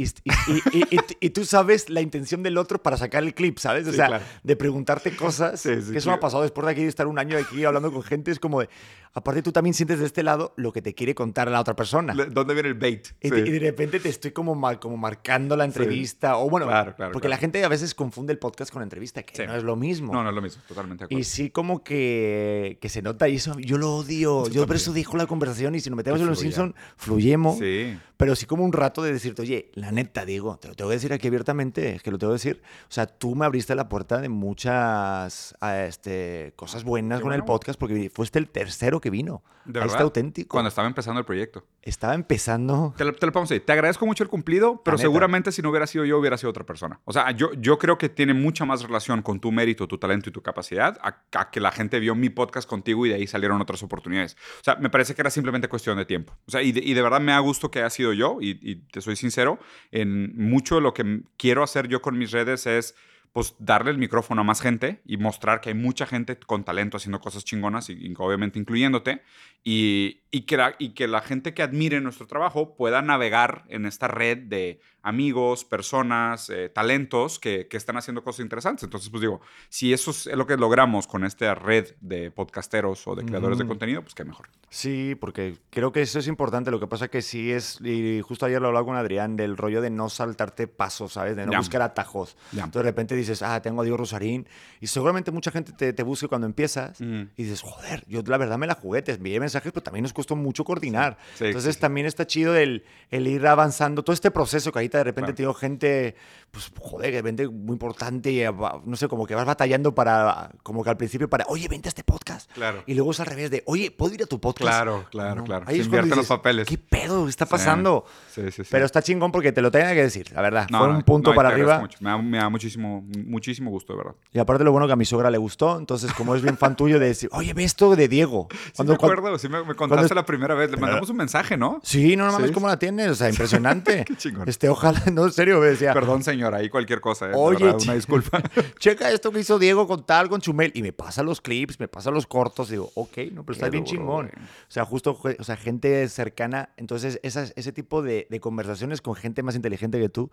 y, tú sabes la intención del otro para sacar el clip, ¿sabes? O sea, de preguntarte cosas. que eso me ha pasado después de aquí estar un año aquí hablando con gente, es como de, aparte tú también sientes de este lado lo que te quiere contar la otra persona. ¿Dónde viene el bait? Y, de repente te estoy como, como marcando la entrevista o bueno, claro, claro, porque la gente a veces confunde el podcast con la entrevista, que no es lo mismo. No, no es lo mismo, totalmente de acuerdo. Y sí como que, que se nota y eso, yo lo odio. Yo, por eso dijo la conversación y si nos metemos en los Simpsons, fluyemos. Sí. Pero sí como un rato de decirte, oye, la neta, digo, te lo tengo que decir aquí abiertamente, es que lo tengo que decir. O sea, tú me abriste la puerta de muchas este, cosas buenas con el podcast porque fuiste el tercero que vino. De verdad. auténtico. Cuando estaba empezando el proyecto. Estaba empezando. Te lo, te lo pongo Te agradezco mucho el cumplido, pero seguramente si no hubiera sido yo, hubiera sido otra persona. O sea, yo, yo creo que tiene mucha más relación con tu mérito, tu talento y tu capacidad a, que la gente vio mi podcast contigo y de ahí salieron otras oportunidades. O sea, me parece que era simplemente cuestión de tiempo. O sea, y de, y de verdad me ha gusto que haya sido yo y, te soy sincero, en mucho de lo que quiero hacer yo con mis redes es pues darle el micrófono a más gente y mostrar que hay mucha gente con talento haciendo cosas chingonas, y, obviamente incluyéndote, y, y, que la, y que la gente que admire nuestro trabajo pueda navegar en esta red de amigos, personas, eh, talentos que, que, están haciendo cosas interesantes. Entonces, pues digo, si eso es lo que logramos con esta red de podcasteros o de creadores de contenido, pues qué mejor. Sí, porque creo que eso es importante. Lo que pasa que sí es, y justo ayer lo hablaba con Adrián, del rollo de no saltarte pasos, ¿sabes? De no buscar atajos. Entonces, de repente dices, ah, tengo a Dios Rosarín, y seguramente mucha gente te, te busque cuando empiezas, y dices, joder, yo la verdad me la jugué, te envié mensajes, pero también nos costó mucho coordinar. Entonces, también está chido el, el ir avanzando todo este proceso que ahí de repente tengo gente pues joder, que vente muy importante y va- no sé, como que vas batallando para, como que al principio para, oye, vente a este podcast. Claro. Y luego es al revés de, oye, ¿puedo ir a tu podcast? Claro, claro, No, claro. Ahí es invierten los dices, papeles. ¿Qué pedo está Sí. pasando? Sí, sí, sí. Pero está chingón porque te lo tenía que decir, la verdad. No, Fue un punto no, para arriba. mucho. Me da, me da muchísimo, muchísimo gusto, de verdad. Y aparte lo bueno que a mi suegra le gustó, entonces como es bien fan tuyo de decir, oye, ve esto de Diego. Sí, Cuando- me cuando- acuerdo, sí me, me contaste cuando- la primera vez. Le mandamos un mensaje, ¿no? Sí, no, no mames, Sí. ¿cómo la tienes? O sea, impresionante. Qué chingón. Este, ojalá, no, en serio, me decía, Perdón, señora, ahí cualquier cosa. eh, Oye, verdad, una disculpa. checa esto que hizo Diego con tal, con Chumel. Y me pasa los clips, me pasa los cortos. Digo, ok, no, pero está bien chingón. güey. O sea, justo, o sea, gente cercana. Entonces, esas, ese tipo de, de conversaciones con gente más inteligente que tú,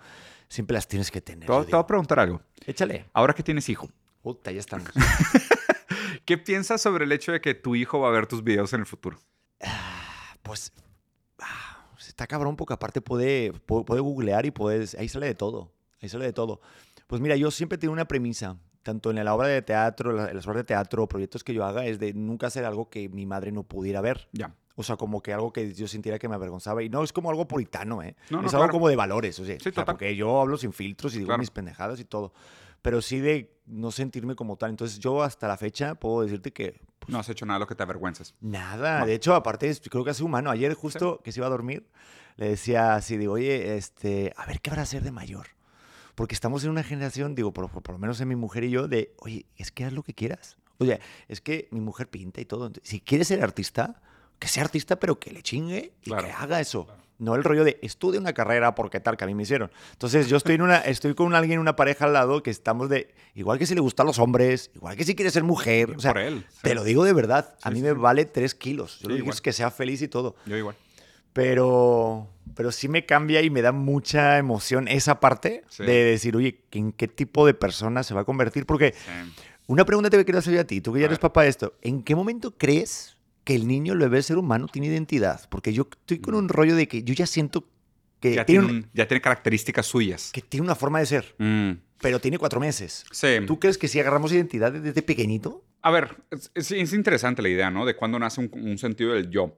siempre las tienes que tener. Te te voy a preguntar algo. Échale. Ahora que tienes hijo, Puta, ya estamos. ¿qué piensas sobre el hecho de que tu hijo va a ver tus videos en el futuro? pues, ah, está cabrón porque aparte puede, puede, googlear y puedes, ahí sale de todo. Ahí sale de todo. Pues mira, yo siempre tengo una premisa, tanto en la obra de teatro, en las obras de teatro, proyectos que yo haga, es de nunca hacer algo que mi madre no pudiera ver. Ya. O sea, como que algo que yo sintiera que me avergonzaba. Y no, es como algo puritano, ¿eh? No, no, es algo claro. como de valores, o sea, Sí, o sea, porque yo hablo sin filtros y digo Claro. mis pendejadas y todo. Pero sí de no sentirme como tal. Entonces yo hasta la fecha puedo decirte que No has hecho nada de lo que te avergüences. Nada, No. de hecho, aparte, creo que es humano. Ayer, justo que se iba a dormir, le decía así: digo, oye, este, a ver qué habrá a ser de mayor. Porque estamos en una generación, digo, por, por- por lo menos en mi mujer y yo, de, oye, es que haz lo que quieras. Oye, es que mi mujer pinta y todo. Si quieres ser artista, que sea artista, pero que le chingue y Claro, que haga eso. No el rollo de estudia una carrera porque tal, que a mí me hicieron. Entonces, yo estoy, en una, estoy con alguien, una pareja al lado, que estamos de, igual que si le gustan los hombres, igual que si quiere ser mujer. O sea, por él, te lo digo de verdad. A Sí, mí sí, me vale tres kilos. Yo Sí, lo quiero igual. es que sea feliz y todo. Yo igual. Pero, pero sí me cambia y me da mucha emoción esa parte de decir, oye, ¿en qué tipo de persona se va a convertir? Porque una pregunta te quiero hacer yo a ti, tú que ya A eres ver. papá de esto. ¿En qué momento crees que el niño, el bebé, ser humano, tiene identidad? Porque yo estoy con un rollo de que yo ya siento que, Mm. Ya tiene, tiene, un- un- ya tiene características suyas. que tiene una forma de ser, Mm. pero tiene cuatro meses. Sí. ¿Tú crees que si agarramos identidad desde pequeñito? A ver, es, es- es interesante la idea, ¿no? De cuándo nace un, un sentido del yo.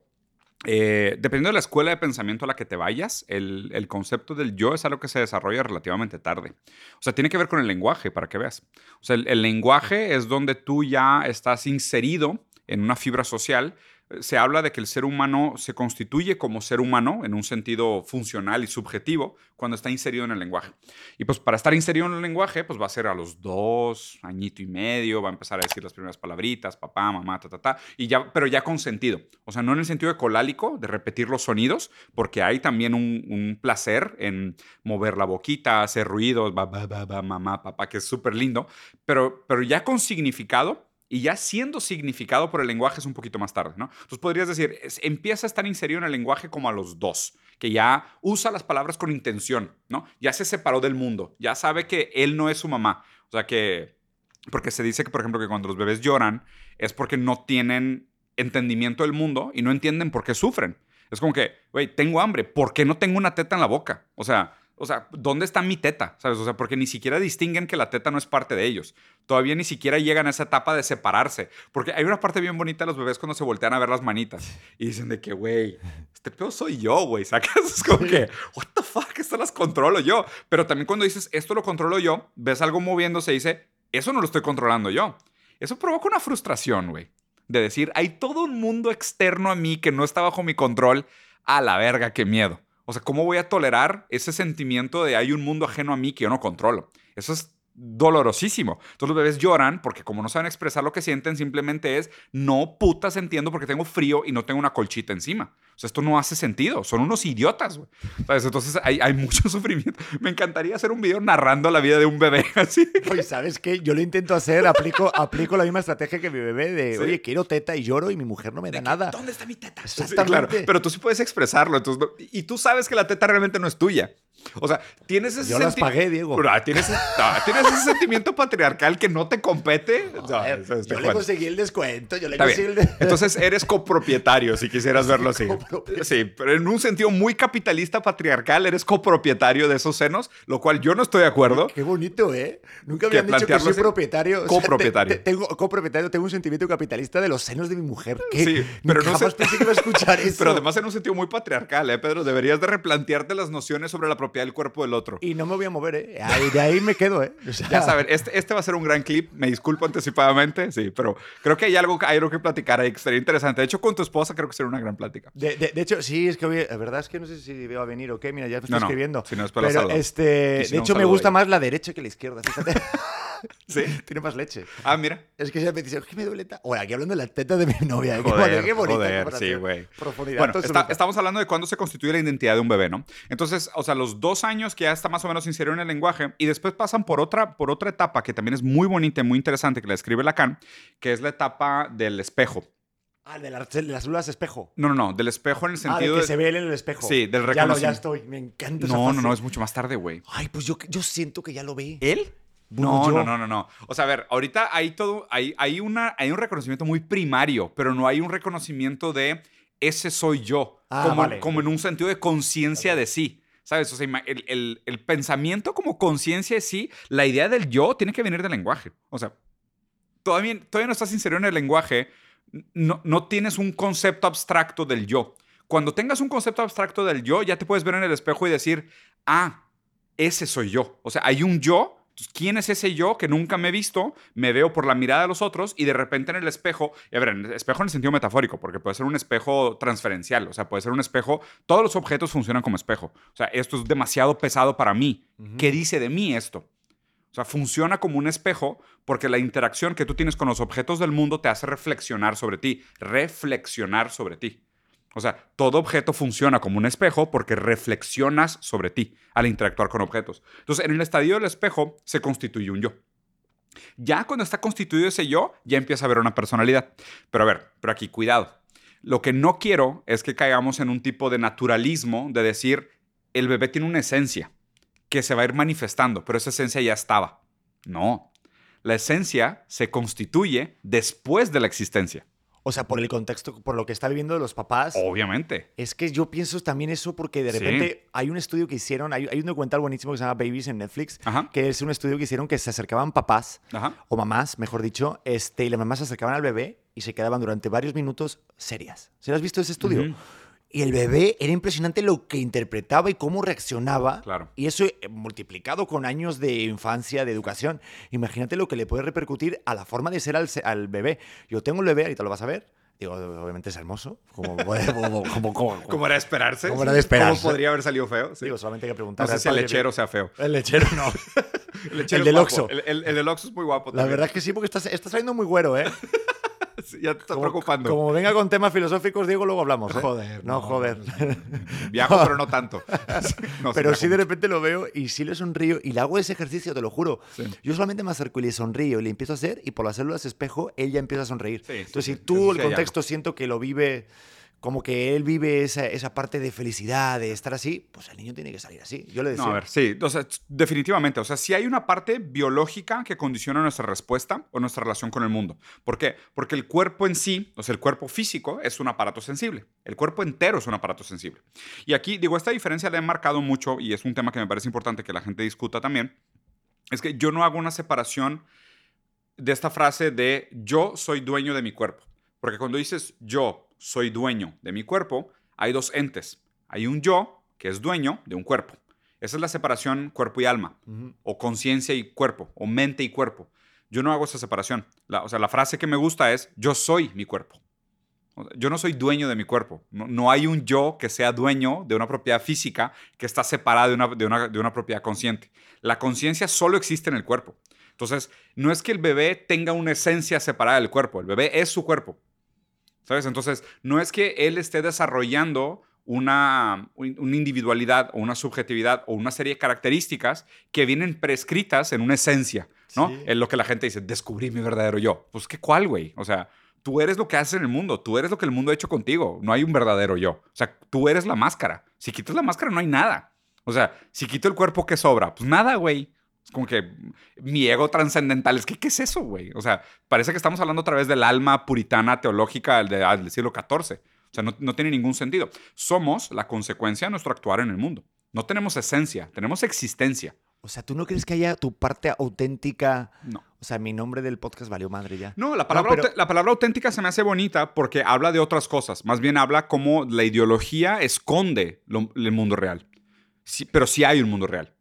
Eh, dependiendo de la escuela de pensamiento a la que te vayas, el, el concepto del yo es algo que se desarrolla relativamente tarde. O sea, tiene que ver con el lenguaje, para que veas. O sea, el, el lenguaje es donde tú ya estás inserido en una fibra social. Eh, Se habla de que el ser humano se constituye como ser humano en un sentido funcional y subjetivo cuando está inserido en el lenguaje. Y pues para estar inserido en el lenguaje, pues va a ser a los dos, añito y medio, va a empezar a decir las primeras palabritas, papá, mamá, ta, ta, ta, y ya, pero ya con sentido. O sea, no en el sentido ecolálico, de repetir los sonidos, porque hay también un, un placer en mover la boquita, hacer ruidos, ba, ba, ba, mamá, papá, que es súper lindo, pero, pero ya con significado y ya siendo significado por el lenguaje es un poquito más tarde, ¿no? Entonces podrías decir, empieza a estar inserido en el lenguaje como a los dos, que ya usa las palabras con intención, ¿no? Ya se separó del mundo, ya sabe que él no es su mamá. O sea que, porque se dice que, por ejemplo, que cuando los bebés lloran es porque no tienen entendimiento del mundo y no entienden por qué sufren. Es como que, güey, tengo hambre, ¿por qué no tengo una teta en la boca? O sea, o sea, ¿dónde está mi teta? ¿Sabes? O sea, porque ni siquiera distinguen que la teta no es parte de ellos. Todavía ni siquiera llegan a esa etapa de separarse. Porque hay una parte bien bonita de los bebés cuando se voltean a ver las manitas y dicen de que, güey, este pedo soy yo, güey. ¿Sacas? Es como que, what the fuck, esto las controlo yo. Pero también cuando dices, esto lo controlo yo, ves algo moviéndose y dice, eso no lo estoy controlando yo. Eso provoca una frustración, güey. De decir, hay todo un mundo externo a mí que no está bajo mi control. A la verga, qué miedo. O sea, ¿cómo voy a tolerar ese sentimiento de hay un mundo ajeno a mí que yo no controlo? Eso es dolorosísimo. Entonces los bebés lloran porque como no saben expresar lo que sienten, simplemente es, no putas entiendo porque tengo frío y no tengo una colchita encima. O sea, esto no hace sentido. Son unos idiotas, güey. Entonces hay, hay mucho sufrimiento. Me encantaría hacer un video narrando la vida de un bebé así. Oye, ¿sabes qué? Yo lo intento hacer, aplico, aplico la misma estrategia que mi bebé de, Sí. oye, quiero teta y lloro y mi mujer no me da nada. ¿Dónde está mi teta? Exactamente. Sí, claro, pero tú sí puedes expresarlo. Entonces, y tú sabes que la teta realmente no es tuya. O sea, tienes ese Yo las pagué, Diego. Ah, ¿tienes, ah, ¿Tienes ese sentimiento patriarcal que no te compete? No, Joder, eso está yo le conseguí el descuento, yo le Está conseguí bien. el Entonces eres copropietario, si quisieras verlo así. Copropietario. Sí, pero en un sentido muy capitalista patriarcal, eres copropietario de esos senos, lo cual yo no estoy de acuerdo. Qué bonito, ¿eh? Nunca me han dicho que soy propietario. O sea, Copropietario. te- te- tengo, copropietario, tengo un sentimiento capitalista de los senos de mi mujer. ¿Qué? Sí, pero no Jamás sé- pensé que iba a escuchar eso. Pero además en un sentido muy patriarcal, ¿eh, Pedro? Deberías de replantearte las nociones sobre la propiedad propiedad del cuerpo del otro. Y no me voy a mover, ¿eh? Ahí- de ahí me quedo, ¿eh? O sea, Ya saben, este, este va a ser un gran clip. Me disculpo anticipadamente, sí, pero creo que hay algo, hay algo que platicar ahí que sería interesante. De hecho, con tu esposa creo que sería una gran plática. De, de- de hecho, sí, es que hoy, la verdad es que no sé si veo a venir o qué, mira, ya me estoy No, no, escribiendo. si no, después la Pero este, si de no, hecho, me gusta ahí. más la derecha que la izquierda, fíjate. Sí. Tiene más leche. Ah, mira. Es que ya me dice, es que me duele ta-". Bueno, aquí hablando de la teta de mi novia. Qué Joder, bonita- qué bonita joder, sí, güey. Profundidad. Bueno, absoluta. está- estamos hablando de cuándo se constituye la identidad de un bebé, ¿no? Entonces, o sea, los dos años que ya está más o menos inserido en el lenguaje y después pasan por otra, por otra etapa que también es muy bonita y muy interesante que la escribe Lacan, que es la etapa del espejo. Ah, de, las- de las células espejo. No, no, no, del espejo en el Ah, de sentido que de... se ve él en el espejo. Sí, del Ya, lo, ya reconocimiento. estoy. Me encanta esa No, no, no, es mucho más tarde, güey. Ay, pues yo, yo siento que ya lo vi. ¿Él? No, no, no, no, no. O sea, a ver, ahorita hay todo, hay, hay, una, hay un reconocimiento muy primario, pero no hay un reconocimiento de ese soy yo, Ah, como, vale. como en un sentido de conciencia de sí. ¿Sabes? O sea, el, el- el pensamiento como conciencia de sí, la idea del yo tiene que venir del lenguaje. O sea, todavía, todavía no estás inserido en el lenguaje, no, no tienes un concepto abstracto del yo. Cuando tengas un concepto abstracto del yo, ya te puedes ver en el espejo y decir, ah, ese soy yo. O sea, hay un yo. Entonces, ¿Quién es ese yo que nunca me he visto? Me veo por la mirada de los otros y de repente en el espejo, y a ver, en el espejo en el sentido metafórico, porque puede ser un espejo transferencial, o sea, puede ser un espejo, todos los objetos funcionan como espejo. O sea, esto es demasiado pesado para mí. ¿Qué dice de mí esto? O sea, funciona como un espejo porque la interacción que tú tienes con los objetos del mundo te hace reflexionar sobre ti, reflexionar sobre ti. O sea, todo objeto funciona como un espejo porque reflexionas sobre ti al interactuar con objetos. Entonces, en el estadio del espejo se constituye un yo. Ya cuando está constituido ese yo, ya empieza a haber una personalidad. Pero a ver, pero aquí cuidado. Lo que no quiero es que caigamos en un tipo de naturalismo de decir, el bebé tiene una esencia que se va a ir manifestando, pero esa esencia ya estaba. No. La esencia se constituye después de la existencia. O sea, por el contexto, por lo que está viviendo los papás. Obviamente. Es que yo pienso también eso porque de Sí. repente hay un estudio que hicieron, hay, hay un documental buenísimo que se llama Babies en Netflix, Ajá. que es un estudio que hicieron que se acercaban papás Ajá. o mamás, mejor dicho, este, y las mamás se acercaban al bebé y se quedaban durante varios minutos serias. ¿Se lo has visto ese estudio? Y el bebé era impresionante lo que interpretaba y cómo reaccionaba. Claro. Y eso eh, multiplicado con años de infancia, de educación. Imagínate lo que le puede repercutir a la forma de ser al, al bebé. Yo tengo el bebé, ahorita lo vas a ver. Digo, obviamente es hermoso. Como, como, como, como- era de esperarse. Como era de esperarse. ¿Cómo podría haber salido feo? Sí. Digo, solamente hay que no preguntar. sé si el lechero sea feo. El lechero no. El, lechero El del. Oxxo. El, el- el del Oxxo es muy guapo La también. verdad es que sí, porque estás, estás saliendo muy güero, ¿eh? Sí, ya te está Como, preocupando. como venga con temas filosóficos, Diego, luego hablamos. ¿eh? Joder, No, no, joder. Viajo, pero no tanto. No, Pero sí de repente lo veo y sí le sonrío y le hago ese ejercicio, te lo juro. Sí. Yo solamente me acerco y le sonrío y le empiezo a hacer y por las células espejo ella empieza a sonreír. Sí, sí, Entonces, sí, si tú el contexto siento que lo vive, como que él vive esa, esa parte de felicidad, de estar así, pues el niño tiene que salir así. Yo le decía. No, a ver, sí, o sea, definitivamente. O sea, sí hay una parte biológica que condiciona nuestra respuesta o nuestra relación con el mundo. ¿Por qué? Porque el cuerpo en sí, o sea, el cuerpo físico es un aparato sensible. El cuerpo entero es un aparato sensible. Y aquí, digo, esta diferencia la he marcado mucho y es un tema que me parece importante que la gente discuta también. Es que yo no hago una separación de esta frase de yo soy dueño de mi cuerpo. Porque cuando dices yo soy dueño de mi cuerpo, hay dos entes. Hay un yo que es dueño de un cuerpo. Esa es la separación cuerpo y alma, o conciencia y cuerpo, o mente y cuerpo. Yo no hago esa separación. La- o sea, la frase que me gusta es yo soy mi cuerpo. Yo no soy dueño de mi cuerpo. No, no hay un yo que sea dueño de una propiedad física que está separada de una, de una, de una propiedad consciente. La conciencia solo existe en el cuerpo. Entonces, no es que el bebé tenga una esencia separada del cuerpo. El bebé es su cuerpo. ¿Sabes? Entonces, no es que él esté desarrollando una, un- una individualidad o una subjetividad o una serie de características que vienen prescritas en una esencia, ¿no? Sí. Es lo que la gente dice, descubrí mi verdadero yo. Pues, ¿qué cuál, güey? O sea, tú eres lo que haces en el mundo, tú eres lo que el mundo ha hecho contigo, no hay un verdadero yo. O sea, tú eres la máscara. Si quitas la máscara, no hay nada. O sea, si quito el cuerpo, ¿qué sobra? Pues nada, güey. Es como que mi ego trascendental. Es que, ¿qué es eso, güey? O sea, parece que estamos hablando otra vez del alma puritana teológica del, de- del siglo XIV. O sea, no, no tiene ningún sentido. Somos la consecuencia de nuestro actuar en el mundo. No tenemos esencia, tenemos existencia. O sea, ¿tú no crees que haya tu parte auténtica? No. O sea, mi nombre del podcast valió madre ya. No, la palabra, pero- la palabra auténtica se me hace bonita porque habla de otras cosas. Más bien habla como la ideología esconde lo- el mundo real. Sí, pero sí hay un mundo real.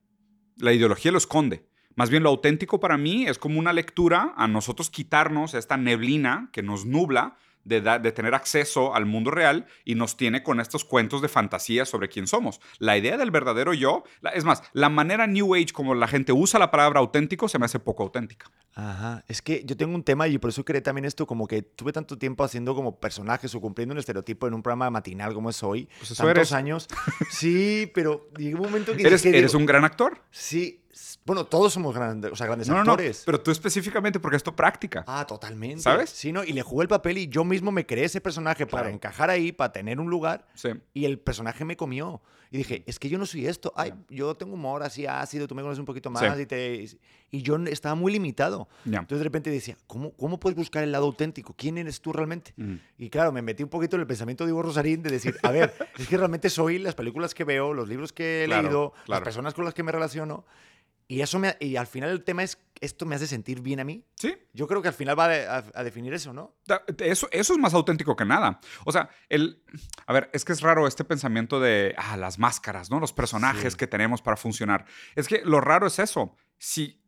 La ideología lo esconde. Más bien lo auténtico para mí es como una lectura a nosotros quitarnos esta neblina que nos nubla de, de, tener acceso al mundo real y nos tiene con estos cuentos de fantasía sobre quién somos. La idea del verdadero yo, la, es más, la manera New Age como la gente usa la palabra auténtico se me hace poco auténtica. Ajá, es que yo tengo un tema y por eso creé también esto, como que tuve tanto tiempo haciendo como personajes o cumpliendo un estereotipo en un programa matinal como es hoy. Pues eso tantos eres. años. Sí, pero llegó un momento que... ¿Eres, dije, ¿eres digo, un gran actor? Sí, bueno, todos somos grandes, o sea, grandes No, no, no, actores. pero tú específicamente porque es tu práctica. Ah, totalmente. ¿Sabes? Sí, ¿no? Y le jugué el papel y yo mismo me creé ese personaje para Claro. encajar ahí, para tener un lugar. Sí. Y el personaje me comió. Y dije, es que yo no soy esto. Ay, Ya. yo tengo humor así ácido, tú me conoces un poquito más. Sí. Y, te... y yo estaba muy limitado. Ya. Entonces de repente decía, ¿cómo, ¿cómo puedes buscar el lado auténtico? ¿Quién eres tú realmente? Mm. Y claro, me metí un poquito en el pensamiento de Hugo Rosarín de decir, a ver, es que realmente soy las películas que veo, los libros que he Claro, leído, las claro. personas con las que me relaciono. Y, eso me, y al final el tema es, ¿esto me hace sentir bien a mí? Sí, Yo creo que al final va a, a- a definir eso, ¿no? Eso, eso es más auténtico que nada. O sea, el. A ver, es que es raro este pensamiento de. Ah, las máscaras, ¿no? Los personajes Sí. que tenemos para funcionar. Es que lo raro es eso. Si.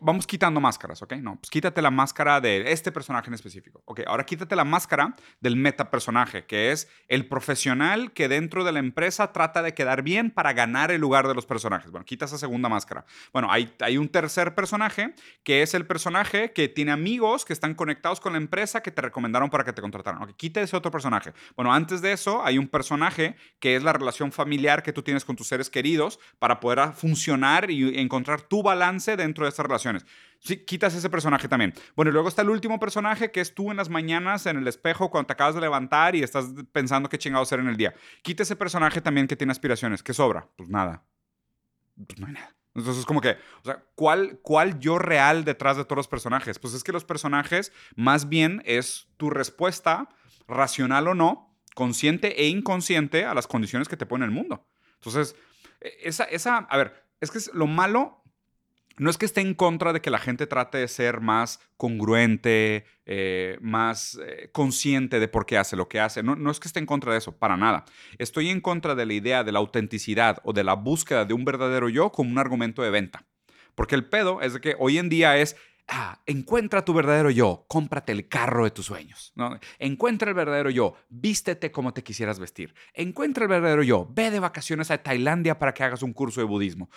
Vamos quitando máscaras, ¿ok? No, pues quítate la máscara de este personaje en específico. Ok, ahora quítate la máscara del metapersonaje, que es el profesional que dentro de la empresa trata de quedar bien para ganar el lugar de los personajes. Bueno, quita esa segunda máscara. Bueno, hay, hay un tercer personaje que es el personaje que tiene amigos que están conectados con la empresa que te recomendaron para que te contrataran. Ok, quita ese otro personaje. Bueno, antes de eso hay un personaje que es la relación familiar que tú tienes con tus seres queridos para poder funcionar y encontrar tu balance dentro de estas relaciones. Sí, quitas ese personaje también. Bueno, y luego está el último personaje que es tú en las mañanas en el espejo cuando te acabas de levantar y estás pensando qué chingado hacer en el día. Quita ese personaje también que tiene aspiraciones. ¿Qué sobra? Pues nada. Pues no hay nada. Entonces es como que, o sea, ¿cuál, ¿cuál yo real detrás de todos los personajes? Pues es que los personajes más bien es tu respuesta, racional o no, consciente e inconsciente a las condiciones que te pone el mundo. Entonces, e- esa, esa, a ver, es que es- lo malo no es que esté en contra de que la gente trate de ser más congruente, eh, más eh, consciente de por qué hace lo que hace. No, no es que esté en contra de eso, para nada. Estoy en contra de la idea de la autenticidad o de la búsqueda de un verdadero yo como un argumento de venta. Porque el pedo es de que hoy en día es, ah, encuentra tu verdadero yo, cómprate el carro de tus sueños. Encuentra el verdadero yo, vístete como te quisieras vestir. Encuentra el verdadero yo, ve de vacaciones a Tailandia para que hagas un curso de budismo.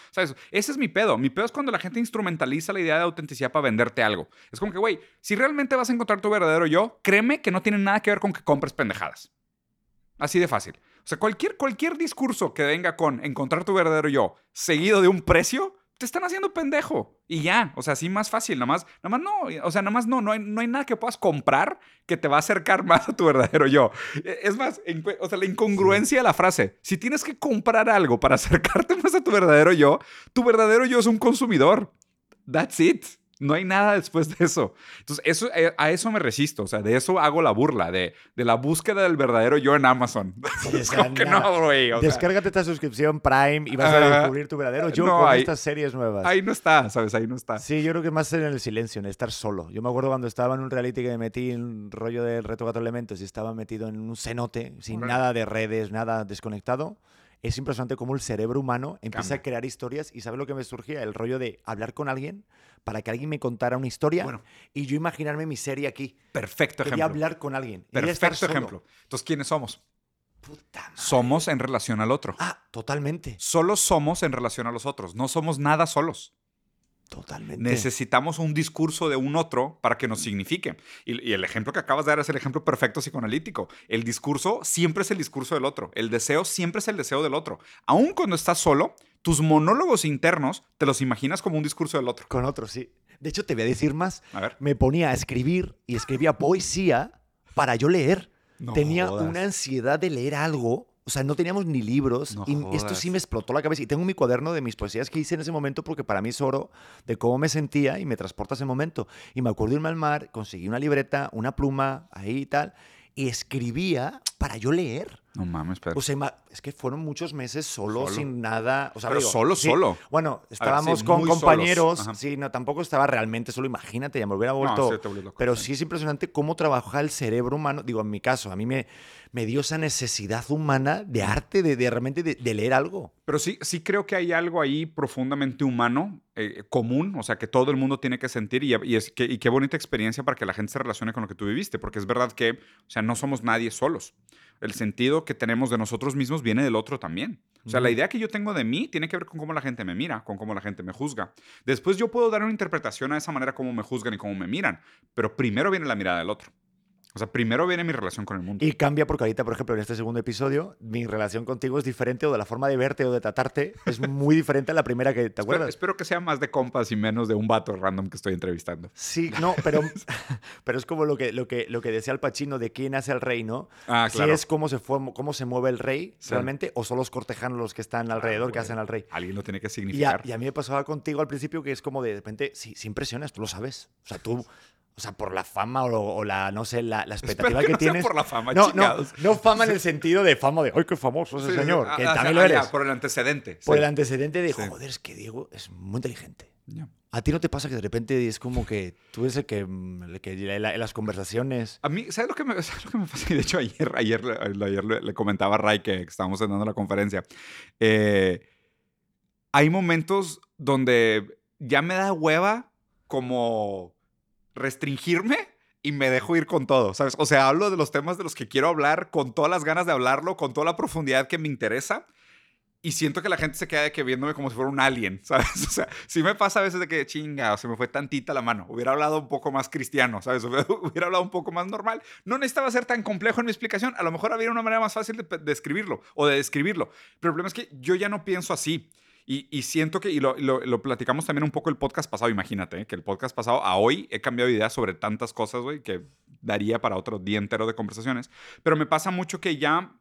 Ese es mi pedo. Mi pedo es cuando la gente instrumentaliza la idea de autenticidad para venderte algo. Es como que, güey, si realmente vas a encontrar tu verdadero yo, créeme que no tiene nada que ver con que compres pendejadas. Así de fácil. O sea, cualquier, cualquier discurso que venga con encontrar tu verdadero yo seguido de un precio, te están haciendo pendejo. Y ya, o sea, así más fácil, nada más, nada más no, o sea, nada más no, no hay, no hay nada que puedas comprar que te va a acercar más a tu verdadero yo. E- Es más, o sea, la incongruencia de la frase, si tienes que comprar algo para acercarte más a tu verdadero yo, tu verdadero yo es un consumidor. That's it. No hay nada después de eso. Entonces, eso, eh, a eso me resisto. O sea, de eso hago la burla, de, de la búsqueda del verdadero yo en Amazon. Sí, es como que no, güey. o sea, Descárgate esta suscripción Prime y vas a descubrir tu verdadero yo No, con ahí- estas series nuevas. ahí no está, ¿sabes? Ahí no está. Sí, yo creo que más en el silencio, en estar solo. Yo me acuerdo cuando estaba en un reality que me metí en un rollo del reto cuatro elementos y estaba metido en un cenote, sin nada de redes, nada desconectado. Es impresionante cómo el cerebro humano empieza Cambia. a crear historias y ¿sabes lo que me surgía? El rollo de hablar con alguien para que alguien me contara una historia Bueno. y yo imaginarme mi serie aquí. Perfecto Quería ejemplo. hablar con alguien. Perfecto ejemplo. Entonces, ¿quiénes somos? Puta madre. Somos en relación al otro. Ah, totalmente. Solo somos en relación a los otros. No somos nada solos. Totalmente. Necesitamos un discurso de un otro para que nos signifique. Y, y el ejemplo que acabas de dar es el ejemplo perfecto psicoanalítico. El discurso siempre es el discurso del otro. El deseo siempre es el deseo del otro. Aun cuando estás solo, tus monólogos internos te los imaginas como un discurso del otro. Con otro, sí. De hecho, te voy a decir más. A ver. Me ponía a escribir y escribía poesía para yo leer. No Tenía jodas. una ansiedad de leer algo. O sea, no teníamos ni libros. No y esto jodas. sí me explotó la cabeza. Y tengo mi cuaderno de mis poesías que hice en ese momento porque para mí es oro de cómo me sentía y me transporta ese momento. Y me acuerdo irme al mar, conseguí una libreta, una pluma, ahí y tal. Y escribía para yo leer. No mames, pero. O sea, es que fueron muchos meses solo, Solo. sin nada. O sea, Pero digo, solo, sí, solo. Bueno, estábamos sí, con compañeros. Sí, no, tampoco estaba realmente solo. Imagínate, ya me hubiera vuelto. sí, vuelves loco, pero sí. sí es impresionante cómo trabaja el cerebro humano. Digo, en mi caso, a mí me, me dio esa necesidad humana de arte, de, de realmente de, de leer algo. Pero sí, sí creo que hay algo ahí profundamente humano, eh, común, o sea, que todo el mundo tiene que sentir y, y es que, y qué bonita experiencia para que la gente se relacione con lo que tú viviste, porque es verdad que, o sea, no somos nadie solos. El sentido que tenemos de nosotros mismos viene del otro también. O sea, la idea que yo tengo de mí tiene que ver con cómo la gente me mira, con cómo la gente me juzga. Después yo puedo dar una interpretación a esa manera como me juzgan y cómo me miran, pero primero viene la mirada del otro. O sea, primero viene mi relación con el mundo. Y cambia porque ahorita, por ejemplo, en este segundo episodio, mi relación contigo es diferente o de la forma de verte o de tratarte es muy diferente a la primera que te Espero, acuerdas. espero que sea más de compas y menos de un vato random que estoy entrevistando. Sí, no, pero, pero es como lo que, lo, que, lo que decía el Pachino de quién hace al rey, ¿no? Ah, Si claro. es cómo se, fue, cómo se mueve el rey Sí. realmente, o son los cortejanos los que están alrededor que hacen al rey. Alguien lo tiene que Y a, significar. y a mí me pasaba contigo al principio que es como de repente, sí, sí impresionas, tú lo sabes. O sea, tú, o sea, por la fama o, o la, no sé, la, la expectativa que que no sea tienes. por la fama, no, no, no fama en el sentido de fama de, ¡ay, qué famoso ese Sí, señor! ah, que ah, también ah, lo ya, eres. por el antecedente. por sí. el antecedente de, joder, es que Diego es muy inteligente. Ya. ¿A ti no te pasa que de repente es como que tú eres el que, el que la- las conversaciones... A mí, ¿sabes lo que me, ¿sabes lo que me pasa? Y de hecho, ayer, ayer, le- ayer le, le comentaba a Ray que estábamos dando la conferencia. Eh, hay momentos donde ya me da hueva como restringirme y me dejo ir con todo, ¿sabes? O sea, hablo de los temas de los que quiero hablar con todas las ganas de hablarlo, con toda la profundidad que me interesa. Y siento que la gente se queda de que viéndome como si fuera un alien, ¿sabes? O sea, sí me pasa a veces de que chinga, se me fue tantita la mano. Hubiera hablado un poco más cristiano, ¿sabes? Hubiera hablado un poco más normal. No necesitaba ser tan complejo en mi explicación. A lo mejor había una manera más fácil de, de escribirlo o de describirlo. Pero el problema es que yo ya no pienso así. Y, y siento que, y lo, lo- lo platicamos también un poco el podcast pasado, imagínate, ¿eh? que el podcast pasado a hoy he cambiado de idea sobre tantas cosas, güey, que daría para otro día entero de conversaciones. Pero me pasa mucho que ya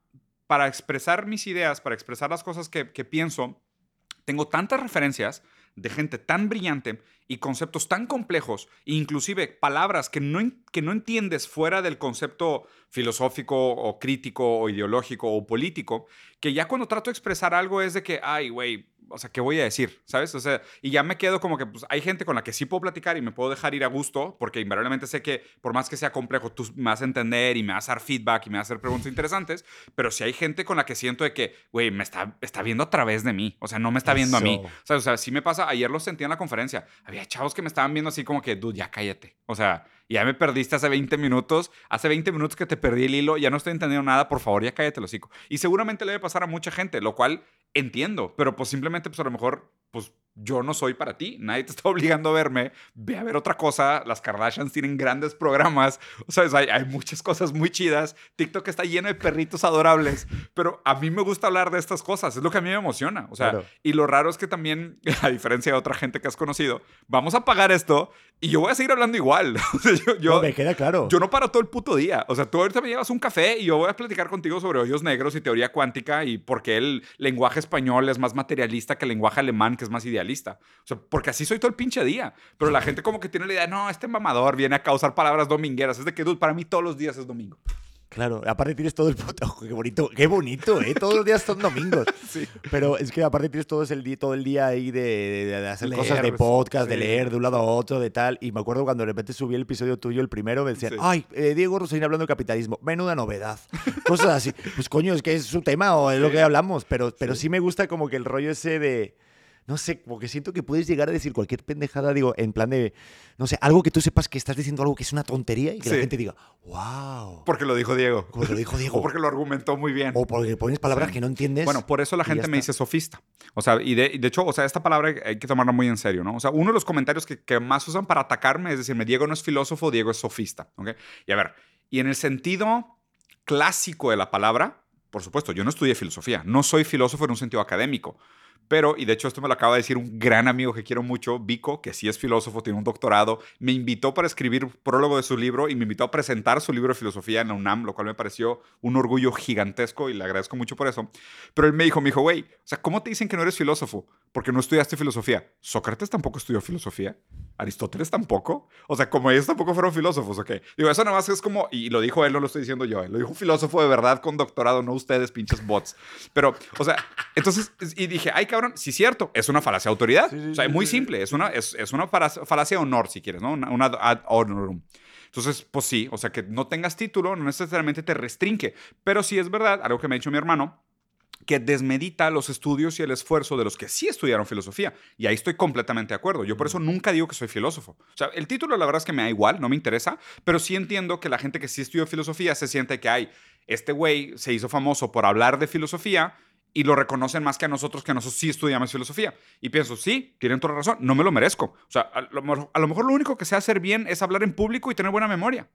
para expresar mis ideas, para expresar las cosas que, que pienso, tengo tantas referencias de gente tan brillante y conceptos tan complejos, inclusive palabras que no, que no entiendes fuera del concepto filosófico o crítico o ideológico o político, que ya cuando trato de expresar algo es de que, ay, güey, o sea, ¿qué voy a decir? ¿Sabes? O sea, y ya me quedo como que pues, hay gente con la que sí puedo platicar y me puedo dejar ir a gusto, porque invariablemente sé que por más que sea complejo, tú me vas a entender y me vas a dar feedback y me vas a hacer preguntas interesantes, pero si hay gente con la que siento de que, güey, me está, está viendo a través de mí, o sea, no me está viendo a mí. O sea, o sea, sí me pasa, ayer lo sentí en la conferencia, había chavos que me estaban viendo así como que, dude, ya cállate. O sea, ya me perdiste hace 20 minutos, hace 20 minutos que te perdí el hilo, ya no estoy entendiendo nada, por favor, ya cállate el hocico. Y seguramente le debe pasar a mucha gente, lo cual entiendo, pero pues simplemente, pues a lo mejor, pues yo no soy para ti, nadie te está obligando a verme, ve a ver otra cosa, las Kardashians tienen grandes programas, o sea, hay, hay muchas cosas muy chidas, TikTok está lleno de perritos adorables, pero a mí me gusta hablar de estas cosas, es lo que a mí me emociona, o sea, Claro. y lo raro es que también, a diferencia de otra gente que has conocido, vamos a pagar esto y yo voy a seguir hablando igual, o sea, yo, yo- No, me queda claro. yo no paro todo el puto día. O sea, tú ahorita me llevas un café y yo voy a platicar contigo sobre hoyos negros y teoría cuántica y por qué el lenguaje español es más materialista que el lenguaje alemán, que es más idealista. O sea, porque así soy todo el pinche día. Pero la gente como que tiene la idea, no, este mamador viene a causar palabras domingueras. Es de que, dude, para mí todos los días es domingo. Claro, aparte tienes todo el puto. Qué bonito, qué bonito, ¿eh? Todos los días son domingos. Sí. Pero es que aparte tienes todo el día, todo el día ahí de, de- de hacer Leer, cosas de podcast, de sí. leer de un lado a otro, de tal. Y me acuerdo cuando de repente subí el episodio tuyo, el primero, me decían, Sí. ay, eh, Diego Rosarín hablando de capitalismo. Menuda novedad. Cosas así. Pues coño, es que es su tema o es lo que hablamos. Pero, pero sí me gusta como que el rollo ese de. No sé, como que siento que puedes llegar a decir cualquier pendejada, digo, en plan de, no sé, algo que tú sepas que estás diciendo algo que es una tontería y que la Sí. gente diga, wow, Porque lo dijo Diego. como lo dijo Diego. O porque lo argumentó muy bien. O porque pones palabras Sí. que no entiendes. Bueno, por eso la gente me dice sofista. O sea, y de, y de hecho, o sea, esta palabra hay que tomarla muy en serio, ¿no? O sea, uno de los comentarios que, que más usan para atacarme es decirme, Diego no es filósofo, Diego es sofista, ¿ok? Y a ver, y en el sentido clásico de la palabra, por supuesto, yo no estudié filosofía, no soy filósofo en un sentido académico. Pero, y de hecho esto me lo acaba de decir un gran amigo que quiero mucho, Vico, que sí es filósofo, tiene un doctorado, me invitó para escribir prólogo de su libro y me invitó a presentar su libro de filosofía en la UNAM, lo cual me pareció un orgullo gigantesco y le agradezco mucho por eso. Pero él me dijo, me dijo, güey, o sea, ¿cómo te dicen que no eres filósofo? Porque no estudiaste filosofía. Sócrates tampoco estudió filosofía. Aristóteles tampoco. O sea, como ellos tampoco fueron filósofos, ¿ok? Digo, eso nada más es como, y lo dijo él, no lo estoy diciendo yo, lo dijo un filósofo de verdad con doctorado, no ustedes, pinches bots. Pero, o sea, entonces, y dije, ay, cabrón, sí, cierto, es una falacia de autoridad. o sea, es muy simple, es una, es, es una falacia de honor, si quieres, ¿no? Una, una ad honorum. Entonces, pues sí, o sea, que no tengas título no necesariamente te restringe, pero sí es verdad, algo que me ha dicho mi hermano, que desmedita los estudios y el esfuerzo de los que sí estudiaron filosofía. Y ahí estoy completamente de acuerdo. Yo por eso nunca digo que soy filósofo. O sea, el título la verdad es que me da igual, no me interesa, pero sí entiendo que la gente que sí estudió filosofía se siente que hay, este güey se hizo famoso por hablar de filosofía y lo reconocen más que a nosotros, que nosotros sí estudiamos filosofía. Y pienso, sí, tienen toda razón, no me lo merezco. O sea, a lo, a lo mejor lo único que sé hacer bien es hablar en público y tener buena memoria.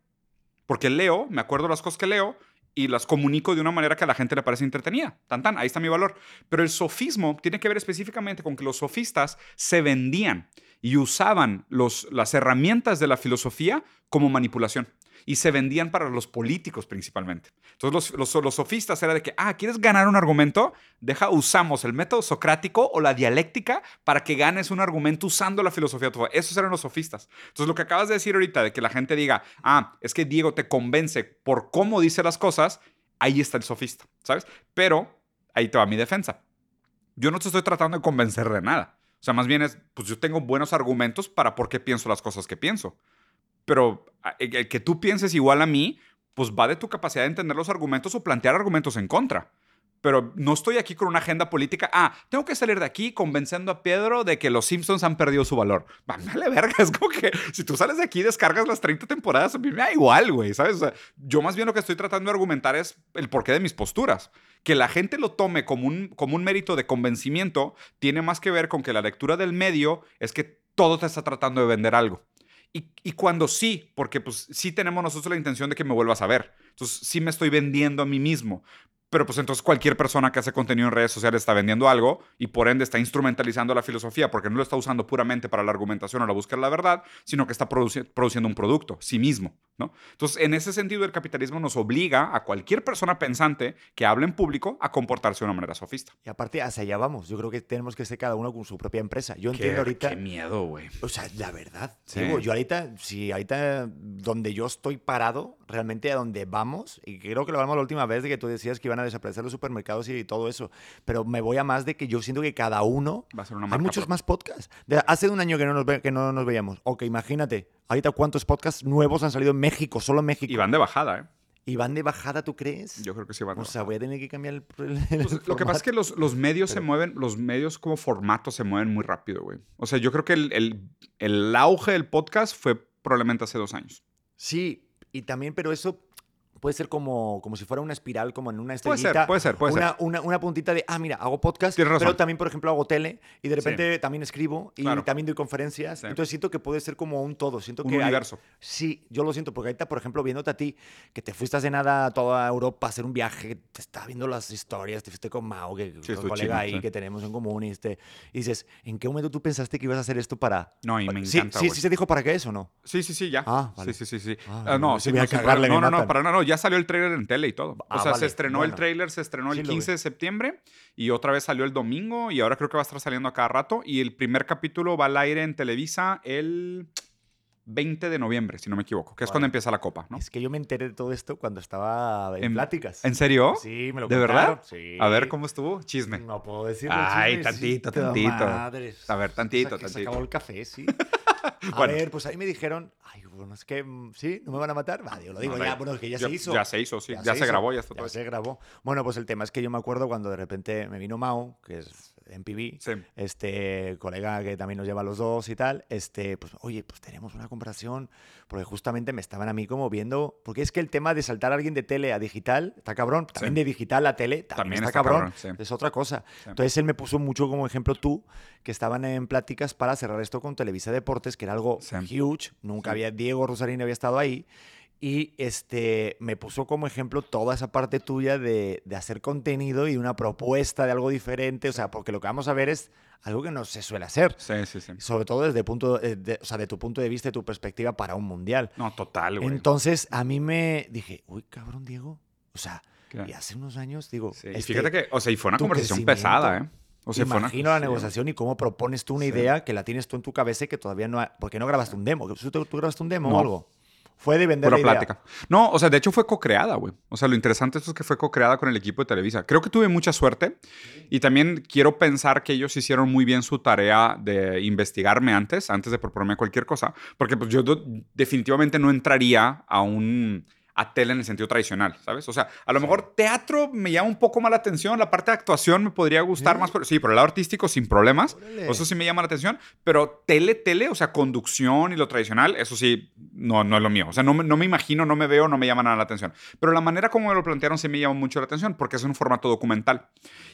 Porque leo, me acuerdo las cosas que leo y las comunico de una manera que a la gente le parece entretenida. Tan tan, ahí está mi valor. Pero el sofismo tiene que ver específicamente con que los sofistas se vendían y usaban los, las herramientas de la filosofía como manipulación y se vendían para los políticos principalmente. Entonces los, sofistas era de que, ah, ¿quieres ganar un argumento? Deja, usamos el método socrático o la dialéctica para que ganes un argumento usando la filosofía. Esos eran los sofistas. Entonces lo que acabas de decir ahorita, de que la gente diga, ah, es que Diego te convence por cómo dice las cosas, ahí está el sofista, ¿sabes? Pero ahí te va mi defensa. Yo no te estoy tratando de convencer de nada. O sea, más bien es, pues yo tengo buenos argumentos para por qué pienso las cosas que pienso pero ah, el que tú pienses igual a mí, pues va de tu capacidad de entender los argumentos o plantear argumentos en contra. Pero no estoy aquí con una agenda política. Ah, tengo que salir de aquí convenciendo a Pedro de que los Simpsons han perdido su valor. Vale, verga. Es como que si tú sales de aquí y descargas las 30 temporadas, a mí me da igual, güey. ¿Sabes? yo más bien lo que estoy tratando de argumentar es el porqué de mis posturas. Que la gente lo tome como un, como un mérito de convencimiento tiene más que ver con que la lectura del medio es que todo te está tratando de vender algo. Y, cuando sí, porque pues sí tenemos nosotros la intención de que me vuelvas a ver. Entonces sí me estoy vendiendo a mí mismo. Pero pues entonces cualquier persona que hace contenido en redes sociales está vendiendo algo y por ende está instrumentalizando la filosofía porque no lo está usando puramente para la argumentación o la búsqueda de la verdad, sino que está produciendo un producto, sí mismo. ¿no? Entonces, en ese sentido, el capitalismo nos obliga a cualquier persona pensante que hable en público a comportarse de una manera sofista. Y aparte, hacia allá vamos. Yo creo que tenemos que ser cada uno con su propia empresa. Yo entiendo ahorita... Qué miedo, güey. O sea, la verdad. Digo, yo ahorita, si ahorita donde yo estoy parado, realmente a donde vamos, y creo que lo hablamos la última vez de que tú decías que iban a desaparecer los supermercados y todo eso, pero me voy a más de que yo siento que cada uno... Va a ser una Hay muchos más podcasts. De, hace un año que no, nos que no nos veíamos. Ok, imagínate, ahorita cuántos podcasts nuevos han salido en México, solo en México. Y van de bajada, ¿eh? ¿Y van de bajada, tú crees? Yo creo que sí van de O sea, voy a tener que cambiar el. Pues, lo que pasa es que los, los medios se mueven, los medios como formato se mueven muy rápido, güey. O sea, yo creo que el, el, el auge del podcast fue probablemente hace dos años. Sí, y también, pero eso puede ser como, como si fuera una espiral, como en una estrellita. Puede ser, puede ser, una, Una, una, puntita de, ah, mira, hago podcast, pero también, por ejemplo, hago tele y de repente también escribo y también doy conferencias. Entonces siento que puede ser como un todo. Siento un que universo. sí, yo lo siento, porque ahorita, por ejemplo, viéndote a ti, que te fuiste de nada a toda Europa a hacer un viaje, te estaba viendo las historias, te fuiste con Mao, que es un colega ahí que tenemos en común, y, este, y dices, ¿en qué momento tú pensaste que ibas a hacer esto para...? No, y me encanta, Sí, sí, se dijo para qué eso, ¿no? Sí, sí, sí, ya. Ah, Sí, sí, sí, sí. Ah, no, sí, no, no, no, no, para nada, no, ya salió el trailer en tele y todo. O ah, sea, se estrenó el tráiler, se estrenó el 15 de septiembre y otra vez salió el domingo y ahora creo que va a estar saliendo a cada rato. Y el primer capítulo va al aire en Televisa el 20 de noviembre, si no me equivoco, que es cuando empieza la copa, ¿no? Es que yo me enteré de todo esto cuando estaba en, pláticas. ¿En serio? Sí, me lo ¿De verdad? Sí. A ver, ¿cómo estuvo? Chisme. No puedo decirlo. Ay, tantito, tantito. A ver, tantito, tantito. Se acabó el café, sí. A ver, pues ahí me dijeron, ay, bueno, es que, mm, ¿sí? ¿No me van a matar? Va, yo lo digo ya, bueno, es que ya, se hizo. Ya se hizo, sí. Ya, se, grabó, ya está todo. Ya se grabó. Bueno, pues el tema es que yo me acuerdo cuando de repente me vino Mao, que es en PB, este colega que también nos lleva a los dos y tal, este, pues, oye, pues tenemos una comparación, porque justamente me estaban a mí como viendo, porque es que el tema de saltar a alguien de tele a digital está cabrón, también de digital a tele también, está, cabrón, es otra cosa. Entonces él me puso mucho como ejemplo tú, que estaban en pláticas para cerrar esto con Televisa Deportes, que era algo huge, nunca había, Diego Rosarín había estado ahí, y este, me puso como ejemplo toda esa parte tuya de, de, hacer contenido y una propuesta de algo diferente. O sea, porque lo que vamos a ver es algo que no se suele hacer. Sí, sí, sí. Sobre todo desde punto, eh, de, o sea, de tu punto de vista y tu perspectiva para un mundial. No, total, güey. Entonces, a mí me dije, uy, cabrón, Diego. O sea, y hace unos años, digo. Sí. y este, fíjate que, o sea, y fue una conversación pesada, ¿eh? O sea, una- Imagino la negociación y cómo propones tú una Sí. idea que la tienes tú en tu cabeza y que todavía no... ha- porque no grabaste un demo. ¿Tú, tú grabaste un demo No. o algo? Fue de vender Pura la idea. plática. No, o sea, de hecho fue co-creada, güey. O sea, lo interesante es que fue co-creada con el equipo de Televisa. Creo que tuve mucha suerte y también quiero pensar que ellos hicieron muy bien su tarea de investigarme antes, antes de proponerme cualquier cosa, porque pues yo definitivamente no entraría a un a tele en el sentido tradicional, ¿sabes? O sea, a lo mejor teatro me llama un poco más la atención, la parte de actuación me podría gustar ¿Sí? más, pero sí, por el lado artístico sin problemas, Órale. eso sí me llama la atención, pero tele, tele, o sea, conducción y lo tradicional, eso sí, no, no es lo mío. O sea, no, me- no me imagino, no me veo, no me llama nada la atención. Pero la manera como me lo plantearon sí me llama mucho la atención porque es un formato documental.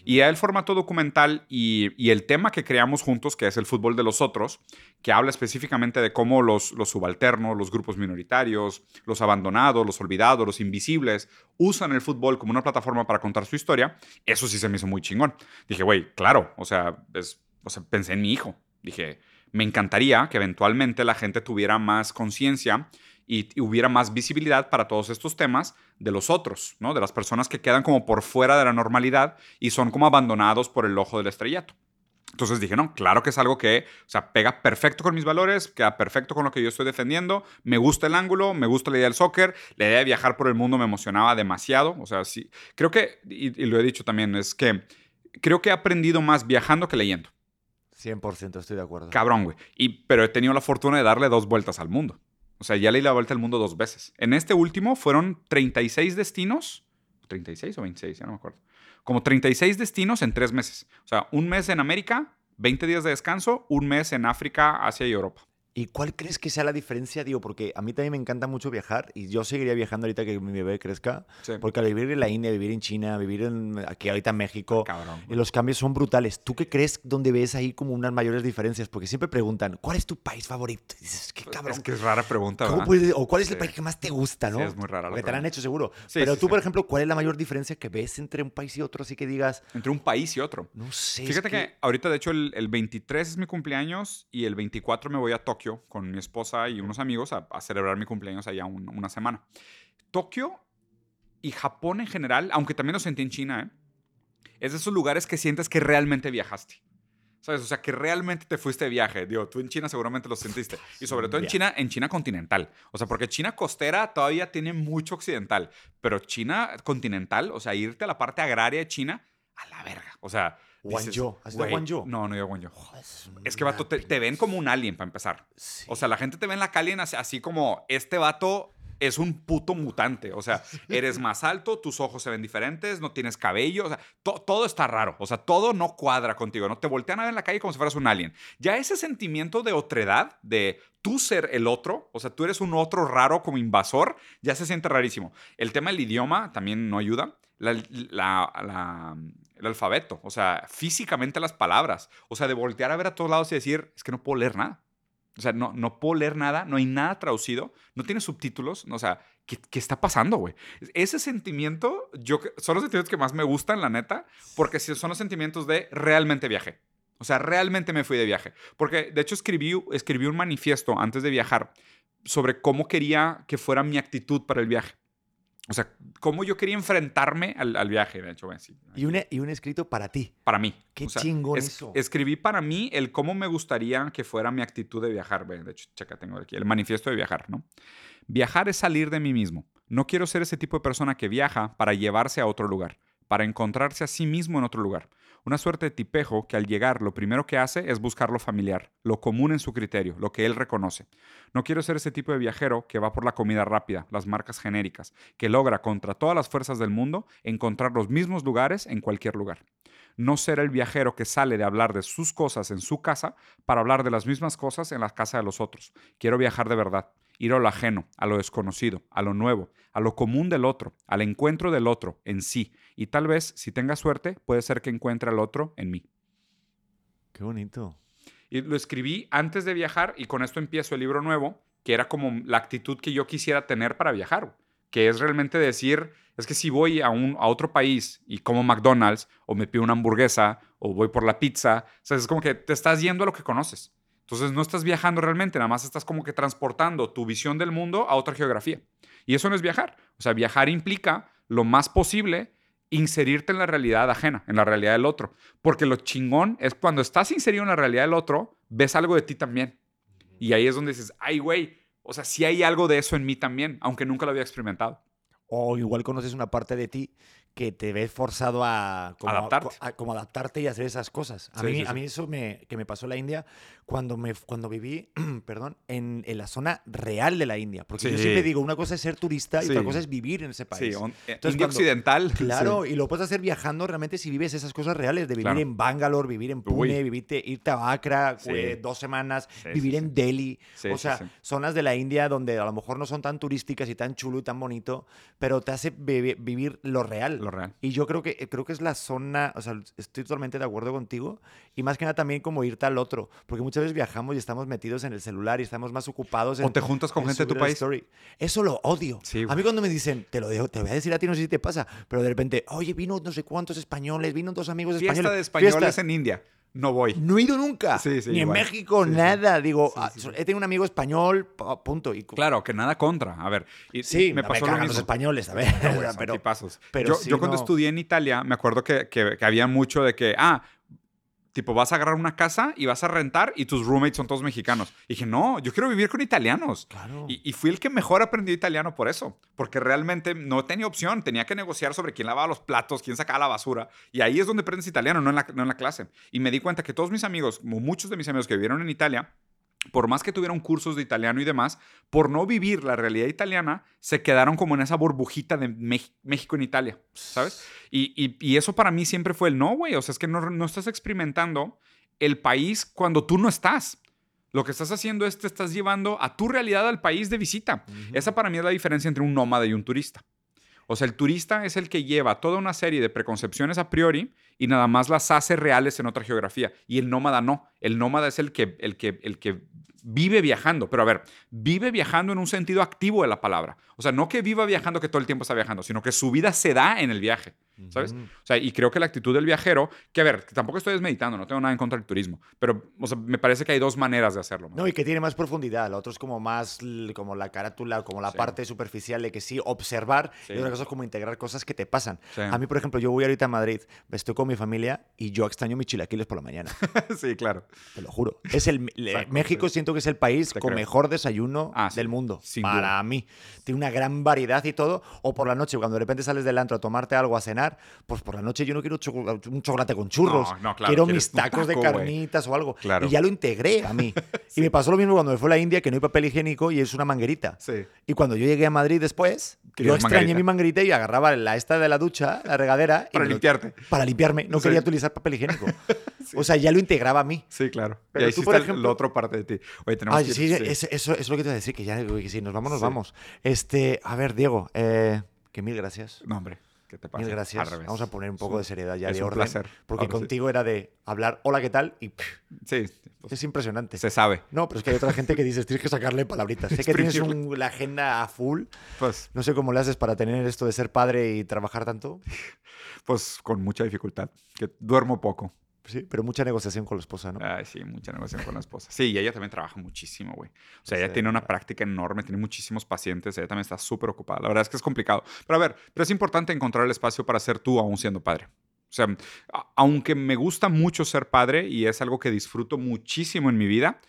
Y el formato documental y, y el tema que creamos juntos, que es el fútbol de los otros, que habla específicamente de cómo los, los subalternos, los grupos minoritarios, los abandonados, los olvidados, los invisibles, usan el fútbol como una plataforma para contar su historia, eso sí se me hizo muy chingón. Dije, güey, claro, o sea, es, pensé en mi hijo. Dije, me encantaría que eventualmente la gente tuviera más conciencia y, y hubiera más visibilidad para todos estos temas de los otros, ¿no? De las personas que quedan como por fuera de la normalidad y son como abandonados por el ojo del estrellato. Entonces dije, no, claro que es algo que, o sea, pega perfecto con mis valores, queda perfecto con lo que yo estoy defendiendo, me gusta el ángulo, me gusta la idea del soccer, la idea de viajar por el mundo me emocionaba demasiado, o sea, sí, creo que, y, y lo he dicho también, es que creo que he aprendido más viajando que leyendo. 100% estoy de acuerdo. Cabrón, güey. Y, pero he tenido la fortuna de darle dos vueltas al mundo. O sea, ya leí la vuelta al mundo dos veces. En este último fueron 36 destinos. ¿36 o 26? Ya no me acuerdo. Como 36 destinos en tres meses. O sea, un mes en América, 20 días de descanso, un mes en África, Asia y Europa. ¿Y cuál crees que sea la diferencia? Digo, porque a mí también me encanta mucho viajar y yo seguiría viajando ahorita que mi bebé crezca. Sí. Porque al vivir en la India, vivir en China, vivir en, aquí ahorita en México, Cabrón. y los cambios son brutales. ¿Tú qué crees donde ves ahí como unas mayores diferencias? Porque siempre preguntan, ¿cuál es tu país favorito? Y dices, qué cabrón. Es que es rara pregunta, ¿Cómo puedes- o cuál es el Sí. país que más te gusta, Sí, no? es muy rara la Porque te la han hecho seguro. Sí, Pero sí, tú, sí. por ejemplo, ¿cuál es la mayor diferencia que ves entre un país y otro? Así que digas, Entre un país y otro. no sé. es Fíjate que... ahorita, de hecho, el, el 23 es mi cumpleaños y el 24 me voy a Tokio con mi esposa y unos amigos a, a celebrar mi cumpleaños allá un- una semana. Tokio y Japón en general, aunque también lo sentí en China, ¿eh? es de esos lugares que sientes que realmente viajaste. ¿Sabes? O sea, que realmente te fuiste de viaje. Digo, tú en China seguramente lo sentiste. Y sobre todo en. China, en China continental. O sea, porque China costera todavía tiene mucho occidental. Pero China continental, o sea, irte a la parte agraria de China, a la verga. O sea... dices, Guangzhou. ¿Has ido a "Güey, Guangzou?" No, no he ido a. Joder, es que, vato, te, te ven como un alien para empezar. Sí. O sea, la gente te ve en la calle así, así como, este vato es un puto mutante. O sea, eres más alto, tus ojos se ven diferentes, no tienes cabello. O sea, to- todo está raro. O sea, todo no cuadra contigo. No te voltean a ver en la calle como si fueras un alien. Ya ese sentimiento de otredad, de tú ser el otro, o sea, tú eres un otro raro como invasor, ya se siente rarísimo. El tema del idioma también no ayuda. La- la- la- el alfabeto, o sea, físicamente las palabras. O sea, de voltear a ver a todos lados y decir, es que no puedo leer nada. O sea, no, no puedo leer nada, no hay nada traducido, no tiene subtítulos. O sea, ¿qué, qué está pasando, güey? Ese sentimiento, yo, son los sentimientos que más me gustan, la neta, porque son los sentimientos de realmente viajé. O sea, realmente me fui de viaje. Porque, de hecho, escribí, escribí un manifiesto antes de viajar sobre cómo quería que fuera mi actitud para el viaje. O sea, cómo yo quería enfrentarme al, al viaje, de hecho, sí, Y un, y un escrito para ti. para mí. Qué O sea, chingón es- eso. Escribí para mí el cómo me gustaría que fuera mi actitud de viajar. De hecho, checa, tengo aquí el manifiesto de viajar, ¿no? Viajar es salir de mí mismo. No quiero ser ese tipo de persona que viaja para llevarse a otro lugar, para encontrarse a sí mismo en otro lugar. Una suerte de tipejo que al llegar lo primero que hace es buscar lo familiar, lo común en su criterio, lo que él reconoce. No quiero ser ese tipo de viajero que va por la comida rápida, las marcas genéricas, que logra contra todas las fuerzas del mundo encontrar los mismos lugares en cualquier lugar. No ser el viajero que sale de hablar de sus cosas en su casa para hablar de las mismas cosas en la casa de los otros. Quiero viajar de verdad, ir a lo ajeno, a lo desconocido, a lo nuevo, a lo común del otro, al encuentro del otro en sí. Y tal vez, si tenga suerte, puede ser que encuentre al otro en mí. Qué bonito. Y lo escribí antes de viajar y con esto empiezo el libro nuevo, que era como la actitud que yo quisiera tener para viajar, que es realmente decir, es que si voy a, un, a otro país y como McDonald's o me pido una hamburguesa o voy por la pizza, o sea, es como que te estás yendo a lo que conoces. Entonces no estás viajando realmente, nada más estás como que transportando tu visión del mundo a otra geografía. Y eso no es viajar. O sea, viajar implica lo más posible inserirte en la realidad ajena, en la realidad del otro. Porque lo chingón es cuando estás inserido en la realidad del otro, ves algo de ti también. Y ahí es donde dices, ay, güey, o sea, sí hay algo de eso en mí también, aunque nunca lo había experimentado. O igual conoces una parte de ti que te ves forzado a como Adaptarte. a- como adaptarte y hacer esas cosas. A Sí, mí, sí, a sí. mí eso me, que me pasó en la India cuando, me, cuando viví perdón, en, en la zona real de la India. Porque yo siempre digo, una cosa es ser turista y otra cosa es vivir en ese país. On- eh, Entonces, India cuando- Occidental. Claro, y lo puedes hacer viajando realmente si vives esas cosas reales, de vivir Claro. en Bangalore, vivir en Pune, Uy. vivirte, irte a Accra eh, dos semanas, vivir en. Delhi. O sea, zonas de la India donde a lo mejor no son tan turísticas y tan chulo y tan bonito, pero te hace vivi- vivir lo real. Lo real. Y yo creo que, creo que es la zona, o sea, estoy totalmente de acuerdo contigo. Y más que nada también como irte al otro, porque muchas veces viajamos y estamos metidos en el celular y estamos más ocupados en... O te juntas con en gente de tu país. story. Eso lo odio. Sí, a mí cuando me dicen, te lo dejo, te voy a decir a ti, no sé si te pasa, pero de repente, oye, vino no sé cuántos españoles, vino dos amigos Fiesta españoles. de españoles Fiesta. en India. No voy. No he ido nunca. Sí, sí, Ni igual. en México, Sí, nada. Digo, ah, he tenido un amigo español, pa- punto. Y, Claro, que nada contra. A ver, y, Sí, me no pasó lo cagan los españoles, a ver. No, pero, pero yo, cuando no. estudié en Italia, me acuerdo que, que- que había mucho de que, ah, tipo, vas a agarrar una casa y vas a rentar y tus roommates son todos mexicanos. Y dije, no, yo quiero vivir con italianos. Claro. Y, y fui el que mejor aprendió italiano por eso, porque realmente no tenía opción, tenía que negociar sobre quién lavaba los platos, quién sacaba la basura, y ahí es donde aprendes italiano, no en la, no en la clase. Y me di cuenta que todos mis amigos, como muchos de mis amigos que vivieron en Italia, por más que tuvieron cursos de italiano y demás, por no vivir la realidad italiana, se quedaron como en esa burbujita de México en Italia, ¿sabes? Y, y- y eso para mí siempre fue el no, güey, o sea, es que no, no estás experimentando el país cuando tú no estás. Lo que estás haciendo es te estás llevando a tu realidad al país de visita. Esa para mí es la diferencia entre un nómada y un turista. O sea, el turista es el que lleva toda una serie de preconcepciones a priori y nada más las hace reales en otra geografía. Y el nómada no. El nómada es el que, el que, el que vive viajando. Pero a ver, vive viajando en un sentido activo de la palabra. O sea, no que viva viajando que todo el tiempo está viajando, sino que su vida se da en el viaje. ¿Sabes? Ujú. O sea, y creo que la actitud del viajero, que a ver, que tampoco estoy desmeditando, no tengo nada en contra del turismo, pero o sea, me parece que hay dos maneras de hacerlo. No, y que tiene más profundidad. Lo otro es como más como la carátula, como la Sí. parte superficial de que sí, observar. Sí. Y otra cosa es como integrar cosas que te pasan. Sí. A mí, por ejemplo, yo voy ahorita a Madrid, estoy con mi familia y yo extraño mis chilaquiles por la mañana. sí, claro. Te lo juro. Es el, Exacto, México siento que es el país Te con creo. mejor desayuno Ah, sí, del mundo. para duda. mí. Tiene una gran variedad y todo. O por la noche, cuando de repente sales del antro a tomarte algo a cenar, pues por la noche yo no quiero un chocolate con churros. No, no, claro, quiero mis tacos de taco, carnitas o algo. Claro. Y ya lo integré a mí. Y me pasó lo mismo cuando me fue a la India, que no hay papel higiénico y es una manguerita. Sí. Y cuando yo llegué a Madrid después, yo extrañé manguerita. mi manguerita y agarraba la esta de la ducha, la regadera. y Para lo- limpiarte. Para limpiarme. No Sí. quería utilizar papel higiénico. O sea, ya lo integraba a mí. Sí, claro. Pero y ahí tú, sí por ejemplo- la otra parte de ti. Oye, tenemos Ay, que ir- sí, sí. es- eso, es lo que te iba a decir, que ya que si nos vamos, nos Sí. vamos. Este, a ver, Diego, eh, que mil gracias. No, hombre, ¿qué te pasa? Mil gracias. Vamos a poner un poco de seriedad ya, es de un orden. placer. Porque Ahora sí. contigo era de hablar, hola, ¿qué tal? Y pff, Sí, pues, es impresionante. se sabe. No, pero es que hay otra gente que dices, tienes que sacarle palabritas. Sé que tienes un- la agenda a full. Pues, No sé cómo le haces para tener esto de ser padre y trabajar tanto. pues con mucha dificultad. Que duermo poco. Sí, pero mucha negociación con la esposa, ¿no? Ay, sí, mucha negociación con la esposa. Sí, y ella también trabaja muchísimo, güey. O sea, ella Sí, tiene una práctica enorme, tiene muchísimos pacientes, ella también está súper ocupada. La verdad es que es complicado. Pero a ver, pero es importante encontrar el espacio para ser tú aún siendo padre. O sea, aunque me gusta mucho ser padre y es algo que disfruto muchísimo en mi vida,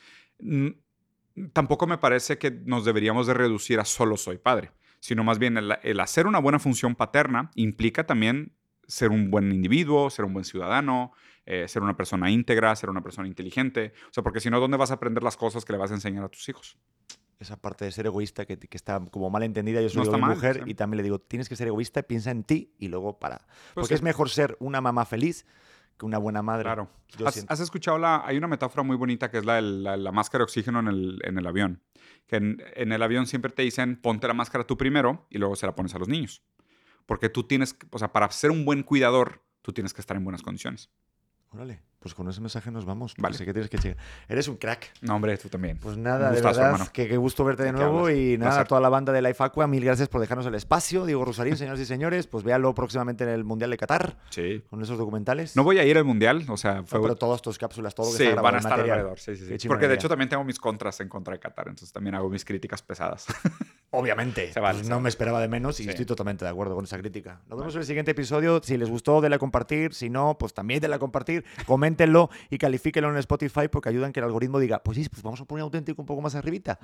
tampoco me parece que nos deberíamos de reducir a solo soy padre, sino más bien el, el hacer una buena función paterna implica también ser un buen individuo, ser un buen ciudadano, eh, ser una persona íntegra, ser una persona inteligente. O sea, porque si no, ¿dónde vas a aprender las cosas que le vas a enseñar a tus hijos? Esa parte de ser egoísta que, que está como mal entendida. Yo soy No mal, mujer sí. y también le digo, tienes que ser egoísta, piensa en ti y luego para. Pues Porque sí. es mejor ser una mamá feliz que una buena madre. Claro. Yo ¿Has, has escuchado la... Hay una metáfora muy bonita que es la, de la, la máscara de oxígeno en el, en el avión. Que en, en el avión siempre te dicen, ponte la máscara tú primero y luego se la pones a los niños. Porque tú tienes, o sea, para ser un buen cuidador, tú tienes que estar en buenas condiciones. Órale, pues con ese mensaje nos vamos. Vale. Sé que tienes que checar. Eres un crack. No, hombre, tú también. Pues nada, de verdad, hermano. que qué gusto verte de ¿De qué nuevo y nada, Placer. a toda la banda de Life Aqua, mil gracias por dejarnos el espacio. Diego Rosarín, señoras y señores, pues véalo próximamente en el Mundial de Qatar Sí. con esos documentales. No voy a ir al mundial, o sea, No, fue... pero todas tus cápsulas, todo lo que sí, está van a estar material. alrededor. Sí, sí, sí. Porque de hecho también tengo mis contras en contra de Qatar, entonces también hago mis críticas pesadas. Obviamente. Se vale, Pues se no vale. me esperaba de menos y Sí. estoy totalmente de acuerdo con esa crítica. Nos vemos en el siguiente episodio. Si les gustó, de la compartir. Si no, pues también de la compartir. Coméntenlo y califíquenlo en Spotify porque ayudan que el algoritmo diga, pues sí, pues vamos a poner auténtico un poco más arribita.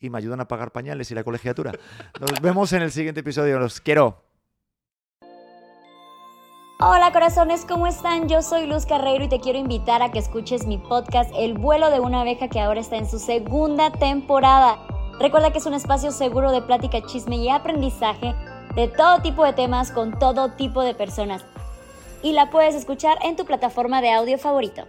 Y me ayudan a pagar pañales y la colegiatura. Nos vemos en el siguiente episodio. Los quiero. Hola corazones, ¿cómo están? Yo soy Luz Carreiro y te quiero invitar a que escuches mi podcast El vuelo de una abeja que ahora está en su segunda temporada. Recuerda que es un espacio seguro de plática, chisme y aprendizaje de todo tipo de temas con todo tipo de personas. Y la puedes escuchar en tu plataforma de audio favorito.